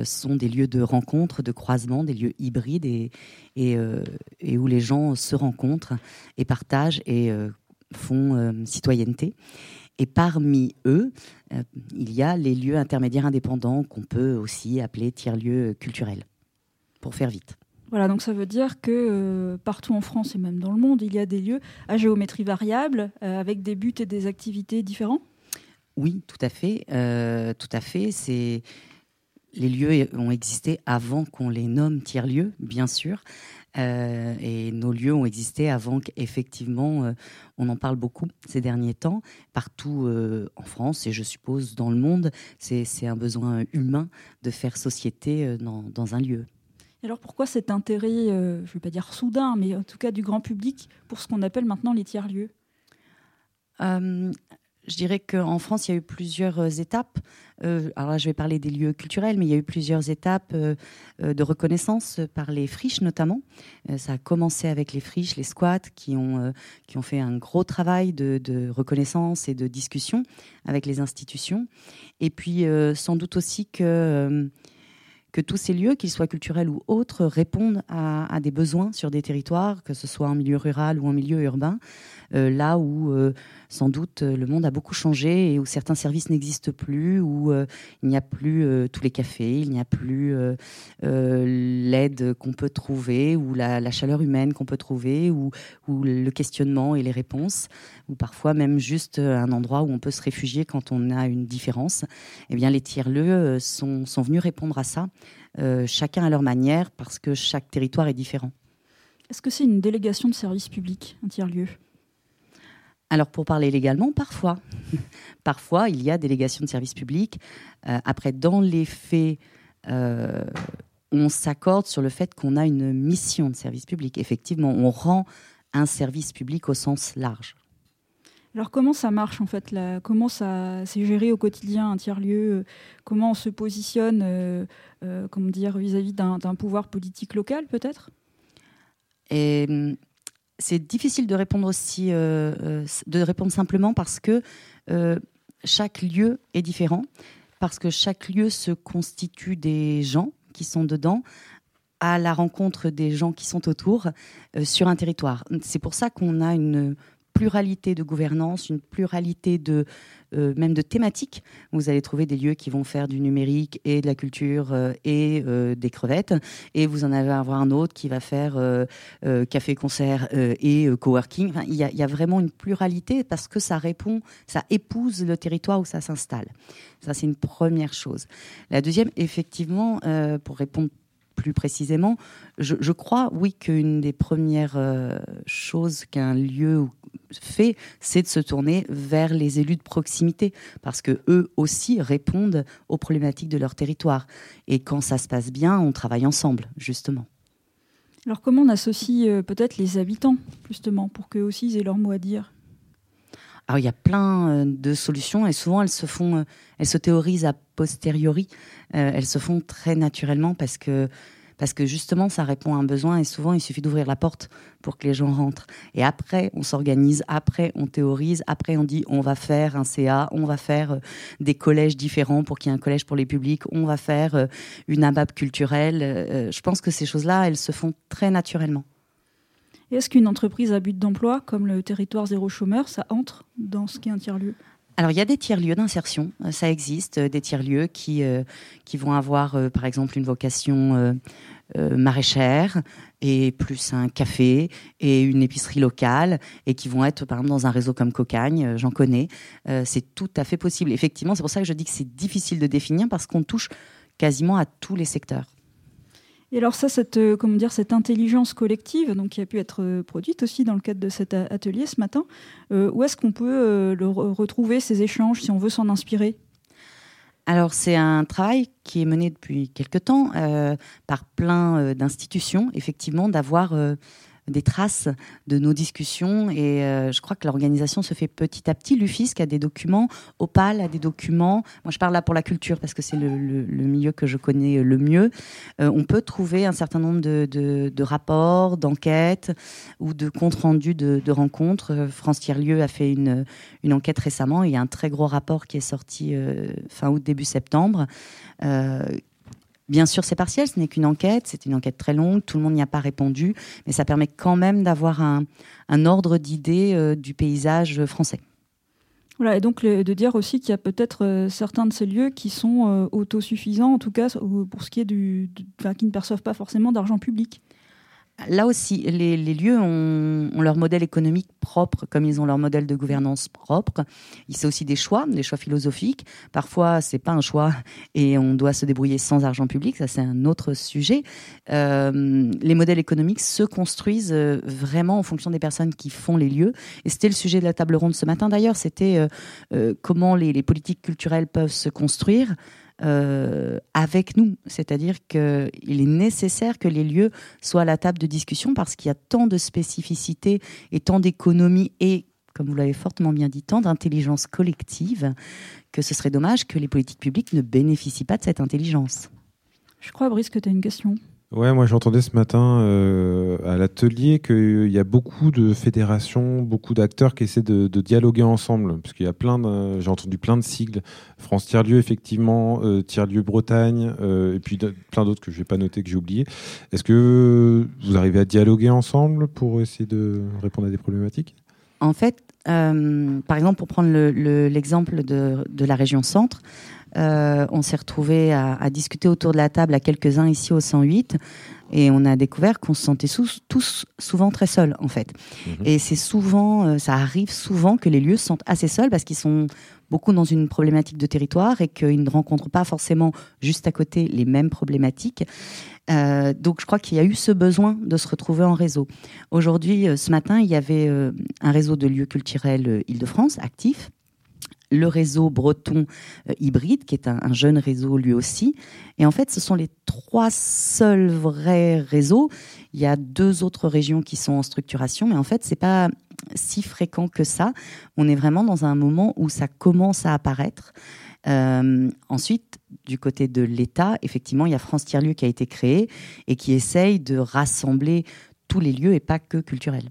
sont des lieux de rencontre, de croisement, des lieux hybrides et, et, où les gens se rencontrent et partagent et font citoyenneté. Et parmi eux, euh, il y a les lieux intermédiaires indépendants qu'on peut aussi appeler tiers-lieux culturels, pour faire vite. Voilà, donc ça veut dire que euh, partout en France et même dans le monde, il y a des lieux à géométrie variable, euh, avec des buts et des activités différents? Oui, tout à fait. tout à fait. C'est les lieux ont existé avant qu'on les nomme tiers-lieux, bien sûr. Euh, et nos lieux ont existé avant qu'effectivement, euh, on en parle beaucoup ces derniers temps, partout euh, en France et je suppose dans le monde. C'est un besoin humain de faire société euh, dans, dans un lieu. Alors pourquoi cet intérêt, je ne vais pas dire soudain, mais en tout cas du grand public pour ce qu'on appelle maintenant les tiers-lieux? Je dirais qu'en France, il y a eu plusieurs euh, étapes. Euh, alors là, je vais parler des lieux culturels, mais il y a eu plusieurs étapes euh, de reconnaissance par les friches notamment. Ça a commencé avec les friches, les squats, qui ont, qui ont fait un gros travail de, reconnaissance et de discussion avec les institutions. Et puis, sans doute aussi que... que tous ces lieux, qu'ils soient culturels ou autres, répondent à, des besoins sur des territoires, que ce soit en milieu rural ou en milieu urbain, là où sans doute euh, le monde a beaucoup changé et où certains services n'existent plus, où euh, il n'y a plus euh, tous les cafés, il n'y a plus l'aide qu'on peut trouver, ou la, chaleur humaine qu'on peut trouver, ou, le questionnement et les réponses, ou parfois même juste un endroit où on peut se réfugier quand on a une différence. Eh bien, les tiers-lieux sont, sont venus répondre à ça, chacun à leur manière, parce que chaque territoire est différent. Est-ce que c'est une délégation de service public, un tiers-lieu? Alors, pour parler légalement, parfois. parfois, il y a délégation de service public. Euh, après, dans les faits, euh, on s'accorde sur le fait qu'on a une mission de service public. Effectivement, on rend un service public au sens large. Alors comment ça marche en fait là? Comment ça c'est géré au quotidien un tiers-lieu? Euh, Comment on se positionne euh, euh, comment dire, vis-à-vis d'un d'un pouvoir politique local peut-être? Et hum, c'est difficile de répondre aussi, euh, euh, de répondre simplement parce que euh, chaque lieu est différent, parce que chaque lieu se constitue des gens qui sont dedans à la rencontre des gens qui sont autour sur un territoire. C'est pour ça qu'on a une pluralité de gouvernance, une pluralité de euh, même de thématiques. Vous allez trouver des lieux qui vont faire du numérique et de la culture euh, et euh, des crevettes, et vous en allez avoir un autre qui va faire café-concert et coworking. Enfin, il, y a, il y a vraiment une pluralité parce que ça répond, ça épouse le territoire où ça s'installe. Ça, c'est une première chose. La deuxième, effectivement, pour répondre plus précisément, je, crois, oui, qu'une des premières euh, choses qu'un lieu fait, c'est de se tourner vers les élus de proximité, parce que eux aussi répondent aux problématiques de leur territoire. Et quand ça se passe bien, on travaille ensemble, justement. Alors comment on associe euh, peut-être les habitants justement pour qu'eux aussi aient leur mot à dire? Alors il y a plein euh, de solutions et souvent elles se font, euh, elles se théorisent a posteriori. Euh, elles se font très naturellement parce que parce que justement ça répond à un besoin et souvent il suffit d'ouvrir la porte pour que les gens rentrent. Et après on s'organise, après on théorise, après on dit on va faire un CA, on va faire des collèges différents pour qu'il y ait un collège pour les publics, on va faire une ABAP culturelle. Je pense que ces choses-là elles se font très naturellement. Est-ce qu'une entreprise à but d'emploi comme le territoire zéro chômeur, ça entre dans ce qui est un tiers-lieu? Alors, il y a des tiers-lieux d'insertion, euh, ça existe, euh, des tiers-lieux qui, euh, qui vont avoir, par exemple, une vocation maraîchère et plus un café et une épicerie locale et qui vont être, par exemple, dans un réseau comme Cocagne, j'en connais. C'est tout à fait possible. Effectivement, c'est pour ça que je dis que c'est difficile de définir parce qu'on touche quasiment à tous les secteurs. Et alors ça, cette, euh, comment dire, cette intelligence collective, donc qui a pu être euh, produite aussi dans le cadre de cet atelier ce matin, euh, où est-ce qu'on peut retrouver ces échanges si on veut s'en inspirer? Alors, c'est un travail qui est mené depuis quelque temps par plein d'institutions, effectivement, d'avoir des traces de nos discussions. Et euh, je crois que l'organisation se fait petit à petit. L'UFISC a des documents, Opal a des documents. Moi, je parle là pour la culture parce que c'est le, milieu que je connais le mieux. Euh, on peut trouver un certain nombre de, rapports, d'enquêtes ou de comptes rendus de, rencontres. Euh, France Tiers-Lieu a fait une, une enquête récemment. Il y a un très gros rapport qui est sorti fin août, début septembre. Bien sûr, c'est partiel, ce n'est qu'une enquête, c'est une enquête très longue, tout le monde n'y a pas répondu, mais ça permet quand même d'avoir un, ordre d'idée euh, du paysage français. Voilà, et donc de dire aussi qu'il y a peut-être euh, certains de ces lieux qui sont euh, autosuffisants, en tout cas pour ce qui est du, qui ne perçoivent pas forcément d'argent public. Là aussi, les, lieux ont, leur modèle économique propre, comme ils ont leur modèle de gouvernance propre. C'est aussi des choix, des choix philosophiques. Parfois, c'est pas un choix et on doit se débrouiller sans argent public. Ça, c'est un autre sujet. Euh, les modèles économiques se construisent euh, vraiment en fonction des personnes qui font les lieux. Et c'était le sujet de la table ronde ce matin. D'ailleurs, c'était euh, comment les politiques culturelles peuvent se construire euh, avec nous. C'est-à-dire qu'il est nécessaire que les lieux soient à la table de discussion parce qu'il y a tant de spécificités et tant d'économies et, comme vous l'avez fortement bien dit, tant d'intelligence collective que ce serait dommage que les politiques publiques ne bénéficient pas de cette intelligence. Je crois, Brice, que tu as une question. Ouais, moi j'entendais ce matin euh, à l'atelier qu'il y a beaucoup de fédérations, beaucoup d'acteurs qui essaient de, dialoguer ensemble, parce qu'il y a plein, de- j'ai entendu plein de sigles. France Tiers Lieu effectivement, euh, Tiers Lieu Bretagne, euh, et puis plein d'autres que je vais pas noter que j'ai oublié. Est-ce que vous arrivez à dialoguer ensemble pour essayer de répondre à des problématiques? En fait, euh, par exemple, pour prendre le- le- l'exemple de la région centre, euh, on s'est retrouvé à, à discuter autour de la table à quelques-uns ici au 108 et on a découvert qu'on se sentait sous- tous souvent très seuls en fait. Et c'est souvent, euh, ça arrive souvent que les lieux se sentent assez seuls parce qu'ils sont beaucoup dans une problématique de territoire et qu'ils ne rencontrent pas forcément juste à côté les mêmes problématiques. Euh, donc je crois qu'il y a eu ce besoin de se retrouver en réseau. Aujourd'hui, ce matin, il y avait un réseau de lieux culturels Île-de-France actif. Le réseau breton euh, hybride, qui est un, un jeune réseau lui aussi. Et en fait, ce sont les trois seuls vrais réseaux. Il y a deux autres régions qui sont en structuration, mais en fait, c'est pas si fréquent que ça. On est vraiment dans un moment où ça commence à apparaître. Euh, ensuite, du côté de l'État, effectivement, il y a France Tiers Lieu qui a été créé et qui essaye de rassembler tous les lieux et pas que culturels.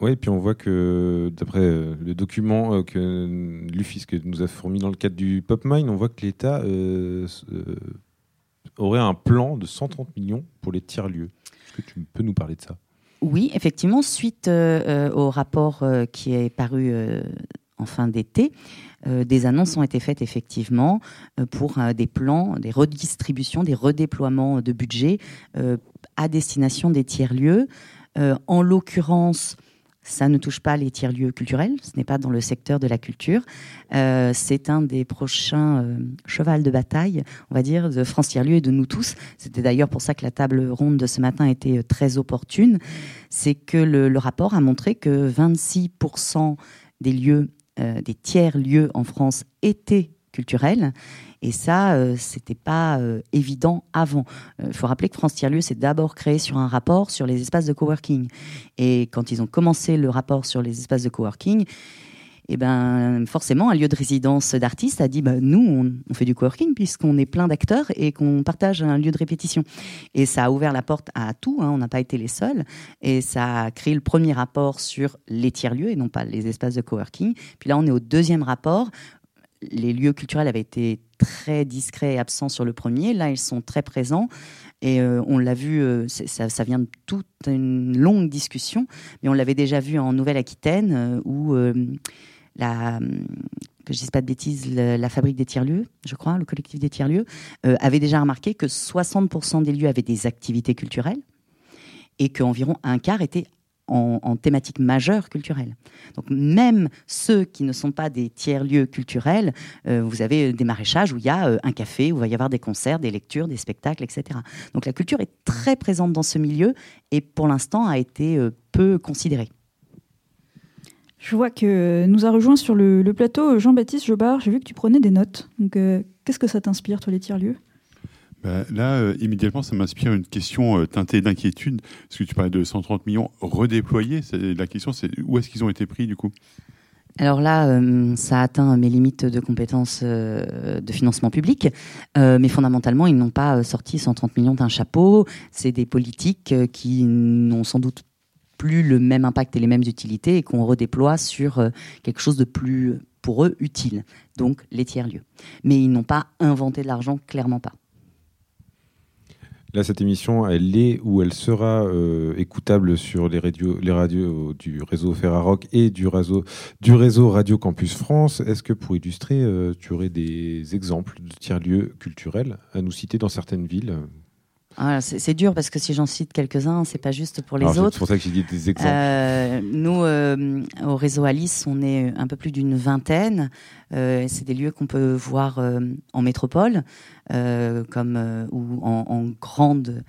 Oui, et puis on voit que, d'après euh, le document euh, que l'UFIS que nous a fourni dans le cadre du PopMine, on voit que l'État euh, aurait un plan de 130 millions pour les tiers-lieux. Est-ce que tu peux nous parler de ça? Oui, effectivement, suite au rapport qui est paru en fin d'été, des annonces ont été faites effectivement pour des plans, des redistributions, des redéploiements de budget à destination des tiers-lieux. En l'occurrence, ça ne touche pas les tiers-lieux culturels, ce n'est pas dans le secteur de la culture. Euh, c'est un des prochains euh, chevals de bataille, on va dire, de France Tiers-Lieux et de nous tous. C'était d'ailleurs pour ça que la table ronde de ce matin était euh, très opportune. C'est que le, rapport a montré que 26% des lieux, euh, des tiers-lieux en France étaient culturels. Et ça, euh, c'était pas euh, évident avant. Il faut rappeler que France Tiers-Lieu s'est d'abord créé sur un rapport sur les espaces de coworking. Et quand ils ont commencé le rapport sur les espaces de coworking, eh ben, forcément, un lieu de résidence d'artistes a dit bah, nous, on, on fait du coworking puisqu'on est plein d'acteurs et qu'on partage un lieu de répétition. Et ça a ouvert la porte à tout, hein, on n'a pas été les seuls. Et ça a créé le premier rapport sur les tiers-lieux et non pas les espaces de coworking. Puis là, on est au deuxième rapport. Les lieux culturels avaient été très discrets et absents sur le premier. Là, ils sont très présents. Et euh, on l'a vu, euh, ça, vient de toute une longue discussion, mais on l'avait déjà vu en Nouvelle-Aquitaine, euh, où la, que je pas de bêtises, la fabrique des tiers-lieux, je crois, le collectif des tiers-lieux, avait déjà remarqué que 60% des lieux avaient des activités culturelles et qu'environ un quart étaient en, en thématique majeure culturelle. Donc même ceux qui ne sont pas des tiers-lieux culturels, euh, vous avez des maraîchages où il y a euh, un café, où il va y avoir des concerts, des lectures, des spectacles, etc. Donc la culture est très présente dans ce milieu et pour l'instant a été euh, peu considérée. Je vois que nous a rejoint sur le, le plateau Jean-Baptiste Jobard. J'ai vu que tu prenais des notes. Donc, euh, qu'est-ce que ça t'inspire, toi, les tiers-lieux? Bah, là, euh, immédiatement, ça m'inspire une question euh, teintée d'inquiétude, parce que tu parlais de 130 millions redéployés. La question, c'est où est-ce qu'ils ont été pris, du coup? Alors là, euh, ça atteint mes limites de compétences euh, de financement public, mais fondamentalement, ils n'ont pas sorti 130 millions d'un chapeau. C'est des politiques qui n'ont sans doute plus le même impact et les mêmes utilités et qu'on redéploie sur quelque chose de plus, pour eux, utile. Donc les tiers-lieux. Mais ils n'ont pas inventé de l'argent, clairement pas. Là, cette émission, elle est ou elle sera euh, écoutable sur les radios, les radios du réseau Ferrarock et du réseau, du réseau Radio Campus France. Est-ce que pour illustrer, euh, tu aurais des exemples de tiers-lieux culturels à nous citer dans certaines villes? C'est dur parce que si j'en cite quelques-uns, c'est pas juste pour les Alors, c'est autres. pour ça que j'ai dit des exemples. Euh, nous, euh, au réseau Alice, on est un peu plus d'une vingtaine. Euh, c'est des lieux qu'on peut voir en métropole, comme ou en, en grande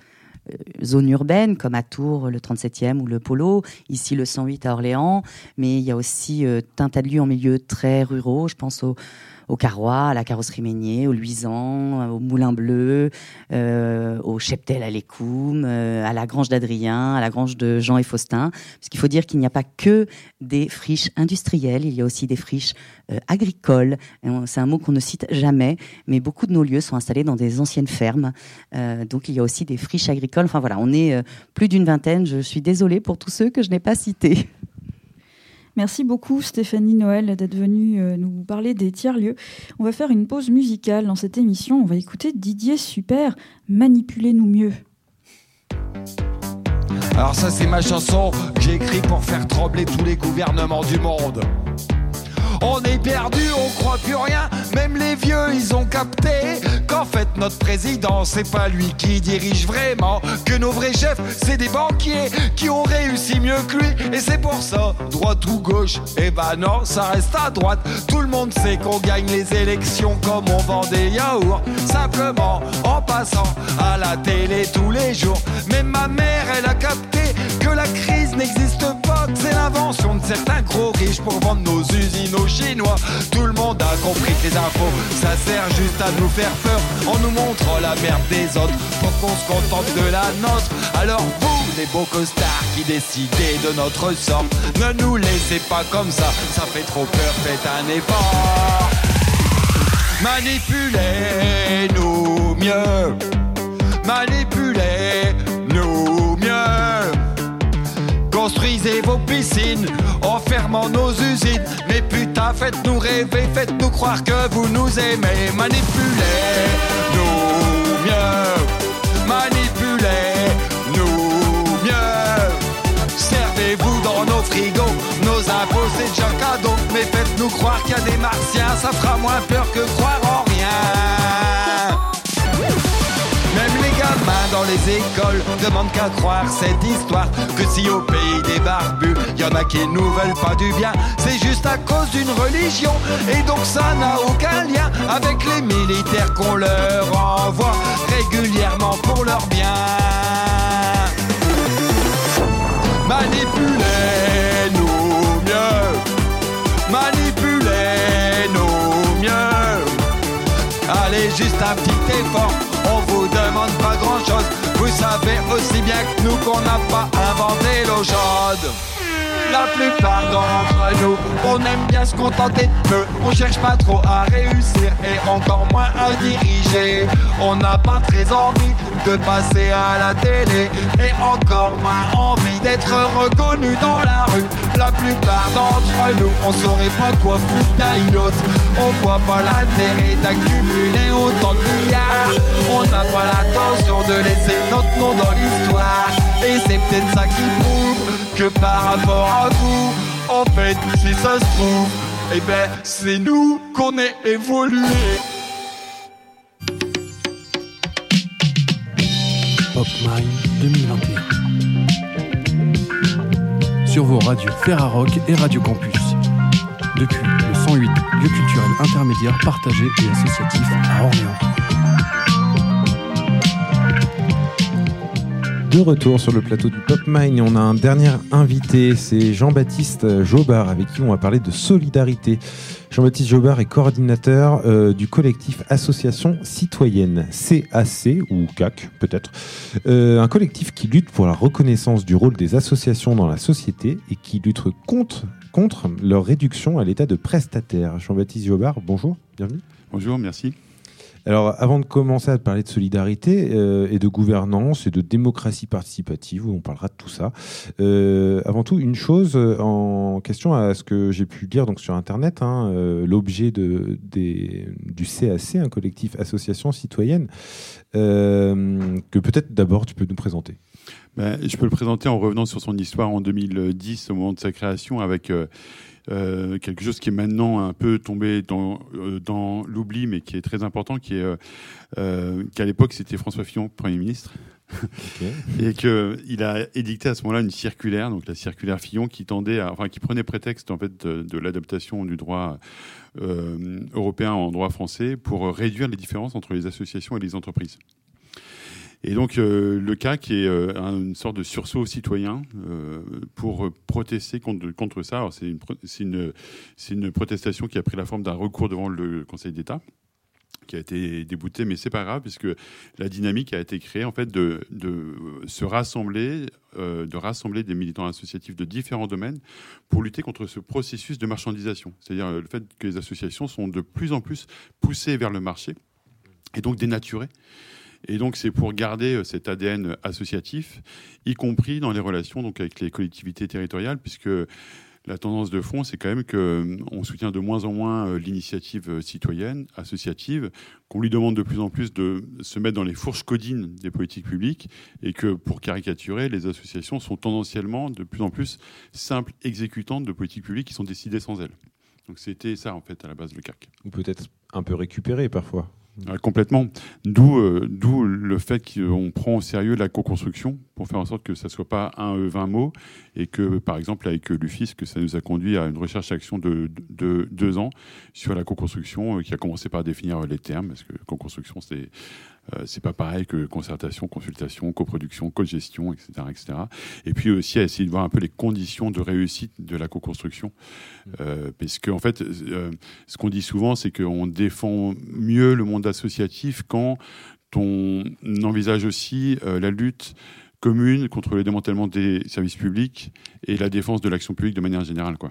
zone urbaine, comme à Tours, le 37e ou le Polo, ici le 108 à Orléans, mais il y a aussi euh, un tas de lieux en milieu très ruraux. Je pense au, au Carrois, à la carrosserie Meignier, au Luisan, au Moulin Bleu, euh, au Cheptel à l'Écoum, euh, à la Grange d'Adrien, à la Grange de Jean et Faustin. Parce qu'il faut dire qu'il n'y a pas que des friches industrielles, il y a aussi des friches euh, agricoles. C'est un mot qu'on ne cite jamais, mais beaucoup de nos lieux sont installés dans des anciennes fermes. Euh, donc il y a aussi des friches agricoles. Enfin voilà, on est euh, plus d'une vingtaine. Je suis désolée pour tous ceux que je n'ai pas cités. Merci beaucoup Stéphanie Noël d'être venue euh, nous parler des tiers-lieux. On va faire une pause musicale dans cette émission. On va écouter Didier Super, Manipulez-nous mieux. Alors ça c'est ma chanson que j'ai écrite pour faire trembler tous les gouvernements du monde. On est perdu, on croit plus rien, même les vieux ils ont capté qu'en fait notre président c'est pas lui qui dirige vraiment, que nos vrais chefs c'est des banquiers qui ont réussi mieux que lui. Et c'est pour ça, droite ou gauche, eh ben non ça reste à droite, tout le monde sait qu'on gagne les élections comme on vend des yaourts, simplement en passant à la télé tous les jours, même ma mère elle a capté que la crise n'existe pas, c'est l'invention de certains gros riches pour vendre nos usines aux Chinois. Tout le monde a compris que les infos, ça sert juste à nous faire peur en nous montrant la merde des autres pour qu'on se contente de la nôtre. Alors vous, les beaux costards qui décidez de notre sort, ne nous laissez pas comme ça, ça fait trop peur, faites un effort. Manipulez-nous mieux, manipulez-nous Vos piscines en fermant nos usines. Mais putain, faites-nous rêver, faites-nous croire que vous nous aimez. Manipulez-nous mieux. Manipulez-nous mieux. Servez-vous dans nos frigos, nos impôts c'est déjà cadeau. Mais faites-nous croire qu'il y a des martiens, ça fera moins peur que croire en rien. Dans les écoles. Demandent qu'à croire cette histoire Que si au pays des barbus, y en a qui nous veulent pas du bien C'est juste à cause d'une religion. Et donc ça n'a aucun lien Avec les militaires qu'on leur envoie Régulièrement pour leur bien. Manipulez-nous mieux. Manipulez-nous mieux. Allez, juste un petit effort, aussi bien que nous qu'on n'a pas inventé l'eau chaude. La plupart d'entre on aime bien se contenter de peu. On cherche pas trop à réussir et encore moins à diriger. On n'a pas très envie de passer à la télé et encore moins envie d'être reconnu dans la rue. La plupart d'entre nous, on saurait pas quoi foutre d'un autre. On voit pas l'intérêt d'accumuler autant de milliards. On n'a pas l'intention de laisser notre nom dans l'histoire. Et c'est peut-être ça qui prouve que par rapport à vous, en fait, si ça se trouve, eh ben, c'est nous qu'on est évolué. Pop Mind 2021. Sur vos radios Ferrarock et Radio Campus. Depuis le 108, lieu culturel intermédiaire partagé et associatif à Orléans. De retour sur le plateau du Pop Mine on a un dernier invité, c'est Jean-Baptiste Jobard avec qui on va parler de solidarité. Jean-Baptiste Jobard est coordinateur euh, du collectif Association Citoyenne, CAC ou CAC peut-être, Euh, un collectif qui lutte pour la reconnaissance du rôle des associations dans la société et qui lutte contre, contre leur réduction à l'état de prestataire. Jean-Baptiste Jobard, bonjour, bienvenue. Bonjour, merci. Alors, avant de commencer à parler de solidarité euh, et de gouvernance et de démocratie participative, où on parlera de tout ça, euh, avant tout, une chose euh, en question à ce que j'ai pu lire donc, sur Internet, hein, l'objet de, du CAC, un collectif association citoyenne, que peut-être d'abord tu peux nous présenter. Ben, je peux le présenter en revenant sur son histoire en 2010, au moment de sa création, avec euh, quelque chose qui est maintenant un peu tombé dans, euh, dans l'oubli, mais qui est très important, qui est euh, qu'à l'époque c'était François Fillon, Premier ministre, et qu'il a édicté à ce moment-là une circulaire, donc la circulaire Fillon, qui tendait, à, enfin qui prenait prétexte en fait de, de l'adaptation du droit euh, européen en droit français pour réduire les différences entre les associations et les entreprises. Et donc euh, le CAC est euh, un- une sorte de sursaut citoyen euh, pour protester contre, contre ça. C'est une, une protestation qui a pris la forme d'un recours devant le Conseil d'État qui a été débouté, mais c'est pas grave puisque la dynamique a été créée en fait de, de se rassembler, euh, de rassembler des militants associatifs de différents domaines pour lutter contre ce processus de marchandisation. C'est-à-dire euh, le fait que les associations sont de plus en plus poussées vers le marché et donc dénaturées. Et donc c'est pour garder euh, cet ADN associatif, y compris dans les relations donc avec les collectivités territoriales, puisque la tendance de fond, c'est quand même qu'on soutient de moins en moins euh, l'initiative euh, citoyenne, associative, qu'on lui demande de plus en plus de se mettre dans les fourches codines des politiques publiques, et que pour caricaturer, les associations sont tendanciellement de plus en plus simples exécutantes de politiques publiques qui sont décidées sans elles. Donc c'était ça en fait à la base le CAC. Ou peut-être un peu récupéré parfois. Complètement. D'où euh, d'où le fait qu'on prend au sérieux la co-construction pour faire en sorte que ça soit pas un euh, 20 mots et que, par exemple, avec l'UFIS, que ça nous a conduit à une recherche-action de, de, de deux ans sur la co-construction euh, qui a commencé par définir les termes parce que co-construction, c'est c'est pas pareil que concertation, consultation, coproduction, co-gestion, etc., etc. Et puis aussi à essayer de voir un peu les conditions de réussite de la co-construction, euh, parce qu'en fait, euh, ce qu'on dit souvent, c'est qu'on défend mieux le monde associatif quand on envisage aussi euh, la lutte commune contre le démantèlement des services publics et la défense de l'action publique de manière générale, quoi.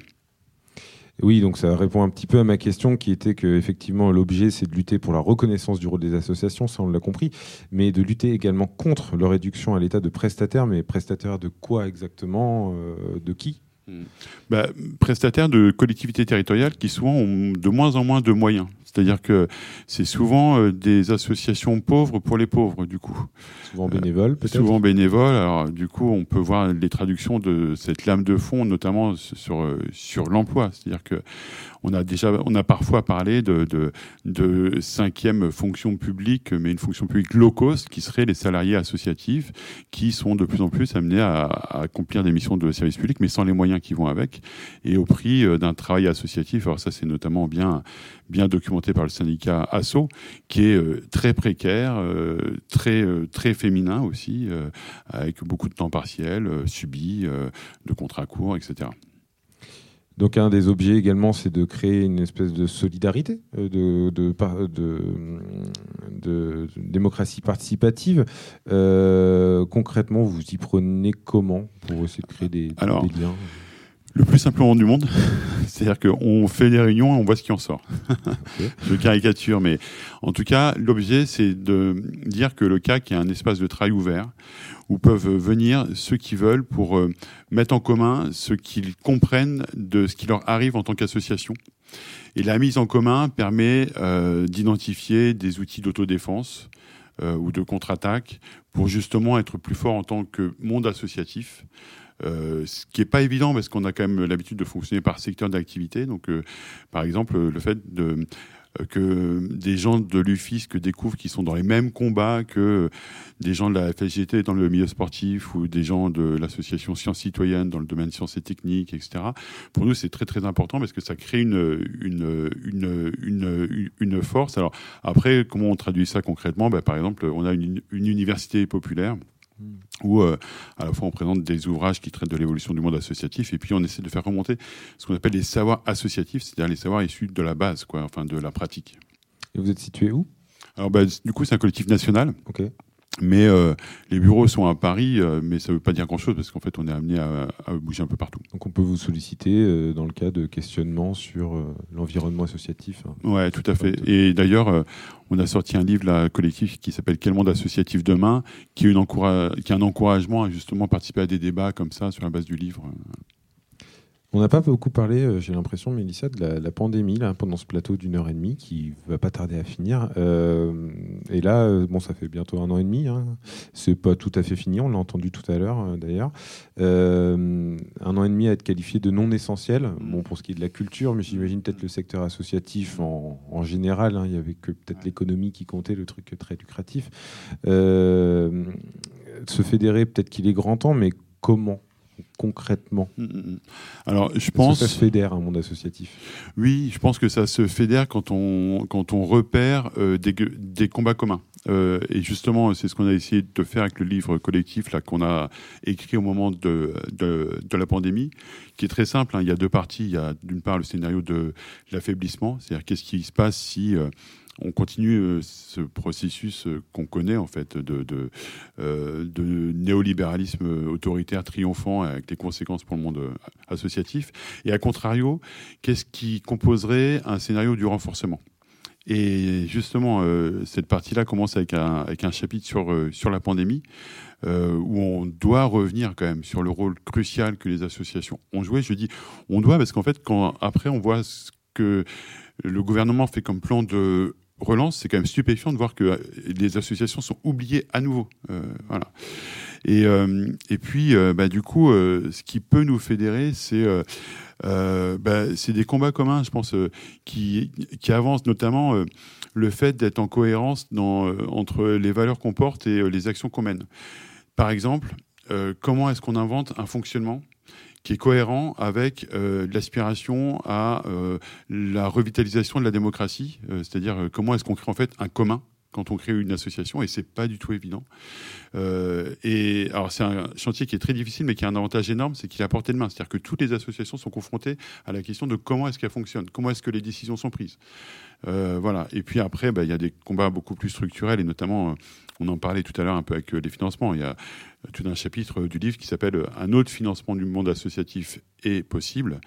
Oui, donc ça répond un petit peu à ma question qui était que effectivement l'objet c'est de lutter pour la reconnaissance du rôle des associations, ça on l'a compris, mais de lutter également contre leur réduction à l'état de prestataire, mais prestataire de quoi exactement, euh, de qui? Bah, prestataires de collectivités territoriales qui souvent ont de moins en moins de moyens. C'est-à-dire que c'est souvent euh, des associations pauvres pour les pauvres, du coup. Souvent bénévoles, peut-être Souvent bénévoles. Alors, du coup, on peut voir les traductions de cette lame de fond, notamment sur, euh, sur l'emploi. C'est-à-dire que on a déjà, on a parfois parlé de, de, de cinquième fonction publique, mais une fonction publique low cost, qui serait les salariés associatifs, qui sont de plus en plus amenés à, à accomplir des missions de service public, mais sans les moyens qui vont avec, et au prix euh, d'un travail associatif. Alors ça, c'est notamment bien, bien documenté par le syndicat ASSO, qui est euh, très précaire, euh, très, euh, très féminin aussi, avec beaucoup de temps partiel, subi, de contrats courts, etc. Donc un des objets également, c'est de créer une espèce de solidarité, de, de, par- de, de démocratie participative. Euh, concrètement, vous y prenez comment pour essayer de créer des, Alors, des liens? Le plus simplement du monde, c'est-à-dire qu'on fait des réunions et on voit ce qui en sort. Je caricature, mais en tout cas, l'objet, c'est de dire que le CAC est un espace de travail ouvert où peuvent venir ceux qui veulent pour euh, mettre en commun ce qu'ils comprennent de ce qui leur arrive en tant qu'association. Et la mise en commun permet euh, d'identifier des outils d'autodéfense euh, ou de contre-attaque pour justement être plus fort en tant que monde associatif. Euh, ce qui n'est pas évident parce qu'on a quand même l'habitude de fonctionner par secteur d'activité. Donc, euh, par exemple, le fait de, que des gens de l'UFISC découvrent qu'ils sont dans les mêmes combats que des gens de la FSGT dans le milieu sportif ou des gens de l'association Sciences Citoyennes dans le domaine sciences et techniques, etc. Pour nous, c'est très très important parce que ça crée une, une, une, une, une force. Alors après, comment on traduit ça concrètement? Ben, Par exemple, on a une, une université populaire où euh, à la fois on présente des ouvrages qui traitent de l'évolution du monde associatif et puis on essaie de faire remonter ce qu'on appelle les savoirs associatifs, c'est-à-dire les savoirs issus de la base, quoi, enfin de la pratique. Et vous êtes situé où? Alors bah, du coup c'est un collectif national. Ok. Mais euh, les bureaux sont à Paris, euh, mais ça ne veut pas dire grand-chose parce qu'en fait on est amené à, à bouger un peu partout. Donc on peut vous solliciter euh, dans le cas de questionnements sur euh, l'environnement associatif. hein. Ouais, tout à fait. Et d'ailleurs, euh, on a sorti un livre là, collectif qui s'appelle Quel monde associatif demain, qui est, une qui est un encouragement à justement participer à des débats comme ça sur la base du livre. On n'a pas beaucoup parlé, euh, j'ai l'impression, Mélissa, de la, pandémie là, pendant ce plateau d'une heure et demie qui va pas tarder à finir. Euh, et là, euh, bon, ça fait bientôt un an et demi. Hein. C'est pas tout à fait fini, on l'a entendu tout à l'heure d'ailleurs. Un an et demi à être qualifié de non essentiel. Bon, pour ce qui est de la culture, mais j'imagine peut-être le secteur associatif en, général. hein, il y avait que peut-être l'économie qui comptait, le truc très lucratif. Se fédérer, peut-être qu'il est grand temps, mais comment concrètement Alors, je Est-ce que pense. ça se fédère un monde associatif? Oui, je pense que ça se fédère quand on, quand on repère euh, des, des combats communs. Euh, et justement, c'est ce qu'on a essayé de faire avec le livre collectif là qu'on a écrit au moment de, de, de la pandémie, qui est très simple. hein. Il y a deux parties. Il y a d'une part le scénario de l'affaiblissement, c'est-à-dire qu'est-ce qui se passe si euh, on continue euh, ce processus euh, qu'on connaît en fait de, euh, néolibéralisme autoritaire triomphant avec des conséquences pour le monde associatif. Et à contrario, qu'est-ce qui composerait un scénario du renforcement? Et justement, cette partie-là commence avec un, chapitre sur, la pandémie, où on doit revenir quand même sur le rôle crucial que les associations ont joué. Je dis on doit parce qu'en fait, quand après on voit ce que le gouvernement fait comme plan de relance, c'est quand même stupéfiant de voir que euh, les associations sont oubliées à nouveau. Euh, voilà. Et, euh, et puis, euh, bah, du coup, euh, ce qui peut nous fédérer, c'est euh, euh, bah, des combats communs, je pense, euh, qui, qui avancent, notamment euh, le fait d'être en cohérence dans, euh, entre les valeurs qu'on porte et euh, les actions qu'on mène. Par exemple, euh, comment est-ce qu'on invente un fonctionnement qui est cohérent avec euh, l'aspiration à euh, la revitalisation de la démocratie, euh, c'est-à-dire comment est-ce qu'on crée en fait un commun quand on crée une association, et c'est pas du tout évident. Euh, et alors c'est un chantier qui est très difficile, mais qui a un avantage énorme, c'est qu'il est à portée de main. C'est-à-dire que toutes les associations sont confrontées à la question de comment est-ce qu'elles fonctionnent, comment est-ce que les décisions sont prises. Euh, voilà. Et puis après, bah, il y a des combats beaucoup plus structurels, et notamment, euh, on en parlait tout à l'heure un peu avec les financements. Il y a tout un chapitre du livre qui s'appelle Un autre financement du monde associatif est possible.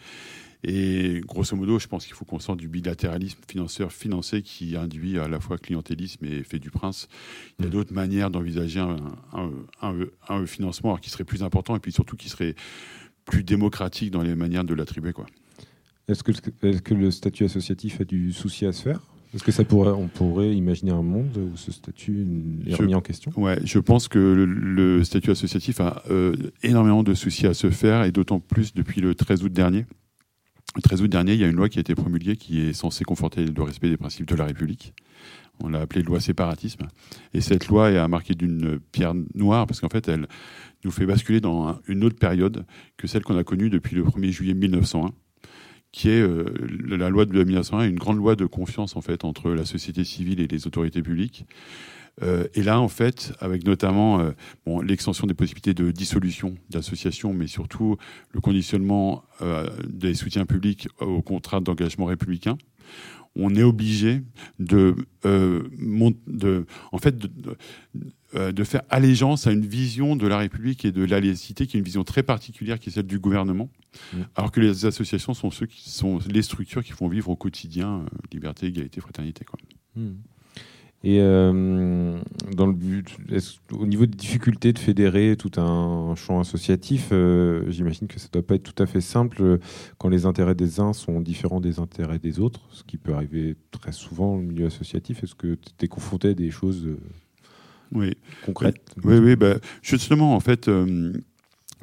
Et grosso modo, je pense qu'il faut qu'on sorte du bilatéralisme financeur financé qui induit à la fois clientélisme et fait du prince. Il y a d'autres manières d'envisager un, un- un- un financement qui serait plus important et puis surtout qui serait plus démocratique dans les manières de l'attribuer. Quoi. Est-ce que, le statut associatif a du souci à se faire? Est-ce que ça pourrait, on pourrait imaginer un monde où ce statut est Je- remis en question? Ouais, je pense que le, le statut associatif a euh, énormément de soucis à se faire et d'autant plus depuis le 13 août dernier. Le 13 août dernier, il y a une loi qui a été promulguée qui est censée conforter le respect des principes de la République. On l'a appelée loi séparatisme. Et cette loi est à marquer d'une pierre noire parce qu'en fait, elle nous fait basculer dans un- une autre période que celle qu'on a connue depuis le 1er juillet 1901 qui est euh, la loi de 1901, une grande loi de confiance en fait entre la société civile et les autorités publiques. Euh, et là, en fait, avec notamment euh, bon, l'extension des possibilités de dissolution d'associations, mais surtout le conditionnement euh, des soutiens publics au contrat d'engagement républicain, on est obligé de, en fait, de, de- de faire allégeance à une vision de la République et de la laïcité qui est une vision très particulière qui est celle du gouvernement, alors que les associations sont ceux qui sont les structures qui font vivre au quotidien liberté, égalité, fraternité. Quoi. Hmm. Et euh, dans le but, au niveau des difficultés de fédérer tout un champ associatif, euh, j'imagine que ça ne doit pas être tout à fait simple euh, quand les intérêts des uns sont différents des intérêts des autres, ce qui peut arriver très souvent au milieu associatif. Est-ce que tu es confronté à des choses oui. concrètes? Oui, oui, bah, justement, en fait, euh,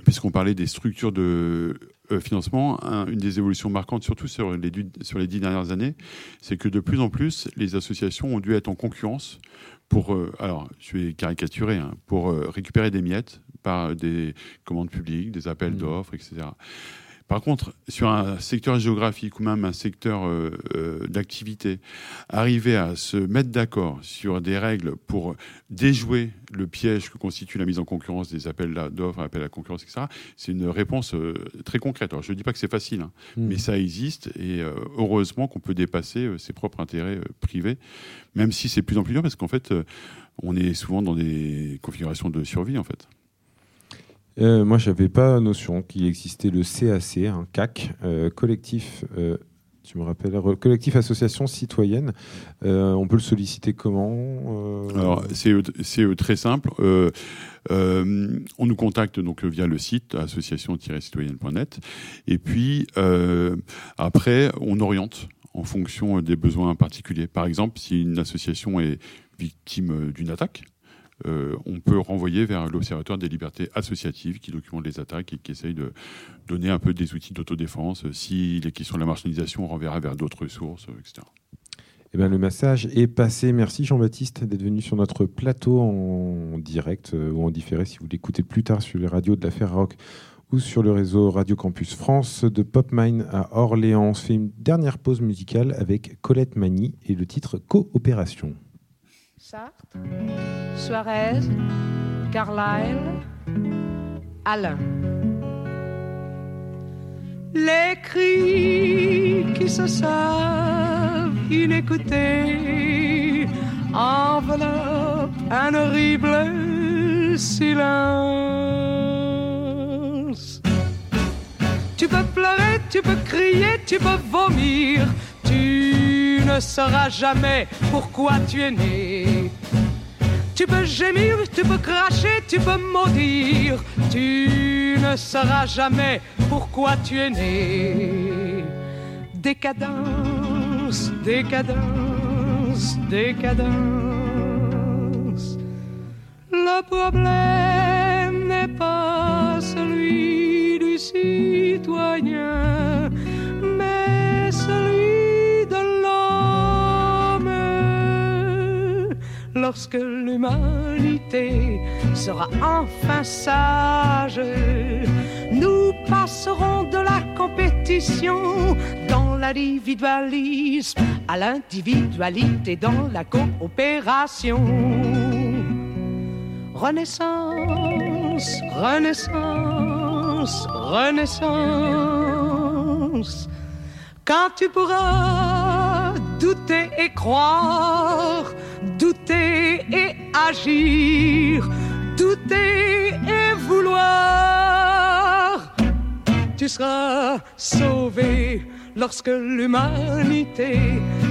puisqu'on parlait des structures de euh, financement, un- une des évolutions marquantes, surtout sur les, sur les dix dernières années, c'est que de plus en plus, les associations ont dû être en concurrence pour, euh, alors je vais caricaturer, hein, pour euh, récupérer des miettes par des commandes publiques, des appels d'offres, etc. Par contre, sur un secteur géographique ou même un secteur euh, euh, d'activité, arriver à se mettre d'accord sur des règles pour déjouer le piège que constitue la mise en concurrence des appels d'offres, appels à concurrence, etc., c'est une réponse euh, très concrète. Alors, je ne dis pas que c'est facile, hein, Mm. mais ça existe et euh, heureusement qu'on peut dépasser ses propres intérêts privés, même si c'est de plus en plus dur parce qu'en fait, on est souvent dans des configurations de survie, en fait. Euh, moi, j'avais pas notion qu'il existait le CAC, un CAC, euh, collectif. euh, tu me rappelles, collectif association citoyenne. On peut le solliciter comment Alors, c'est très simple. On nous contacte donc via le site association-citoyenne.net. Et puis, après, on oriente en fonction des besoins particuliers. Par exemple, si une association est victime d'une attaque, euh, on peut renvoyer vers l'Observatoire des libertés associatives qui documente les attaques et qui essaye de donner un peu des outils d'autodéfense. Si les questions de la marchandisation, on renverra vers d'autres sources, euh, etc. Eh ben, le massage est passé. Merci Jean-Baptiste d'être venu sur notre plateau en direct euh, ou en différé si vous l'écoutez plus tard sur les radios de la Ferrarock ou sur le réseau Radio Campus France de Popmine à Orléans. On se fait une dernière pause musicale avec Colette Magny et le titre Coopération. Sartre, Suarez, Carlyle, Alain. Les cris qui se savent inécoutés enveloppent un horrible silence. Tu peux pleurer, tu peux crier, tu peux vomir, tu ne sauras jamais pourquoi tu es né. Tu peux gémir, tu peux cracher, tu peux maudire, tu ne sauras jamais pourquoi tu es né. Décadence, décadence, décadence. Le problème n'est pas celui du citoyen, Lorsque l'humanité sera enfin sage, nous passerons de la compétition dans l'individualisme à l'individualité dans la coopération. Renaissance, renaissance, renaissance. Quand tu pourras douter et croire, douter et agir, douter et vouloir, tu seras sauvé lorsque l'humanité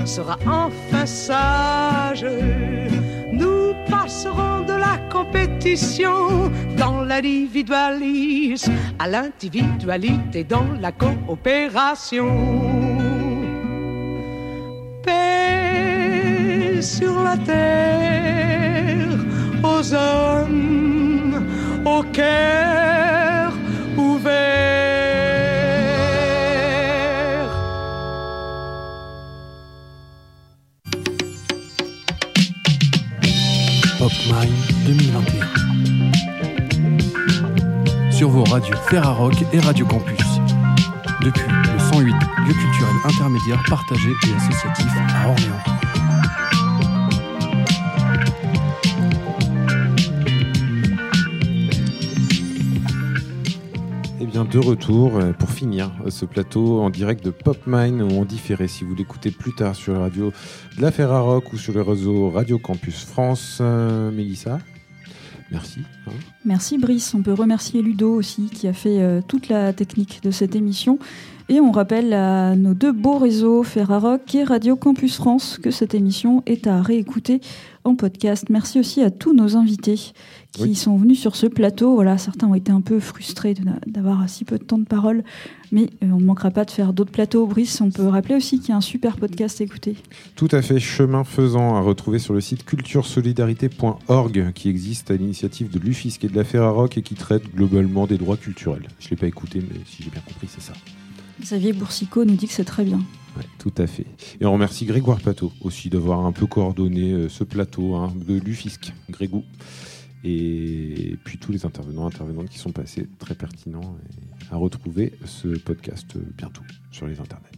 sera enfin sage. Nous passerons de la compétition dans l'individualisme à l'individualité dans la coopération. Sur la terre aux hommes au cœur ouvert. Popmine 2021. Sur vos radios Ferrarock et Radio Campus. Depuis le 108, lieu culturel intermédiaire partagé et associatif à Orléans. De retour euh, pour finir euh, ce plateau en direct de Popmine ou en différé si vous l'écoutez plus tard sur la radio de la Ferrarock ou sur le réseau Radio Campus France. Euh, Mélissa, merci. hein. Merci Brice. On peut remercier Ludo aussi qui a fait toute la technique de cette émission. Et on rappelle à nos deux beaux réseaux, Ferrarock et Radio Campus France, que cette émission est à réécouter en podcast. Merci aussi à tous nos invités qui Oui. sont venus sur ce plateau. Voilà, certains ont été un peu frustrés d'avoir si peu de temps de parole, mais euh, on ne manquera pas de faire d'autres plateaux. Brice, on peut rappeler aussi qu'il y a un super podcast à écouter. Tout à fait, chemin faisant à retrouver sur le site culturesolidarité.org qui existe à l'initiative de l'UFISC et de la Ferrarock et qui traite globalement des droits culturels. Je ne l'ai pas écouté, mais si j'ai bien compris, c'est ça. Xavier Boursicot nous dit que c'est très bien. Tout à fait. Et on remercie Grégoire Pateau aussi d'avoir un peu coordonné euh, ce plateau hein, de l'UFISC, Grégou. Et puis tous les intervenants, intervenantes qui sont passés, très pertinents, à retrouver ce podcast euh, bientôt sur les internets.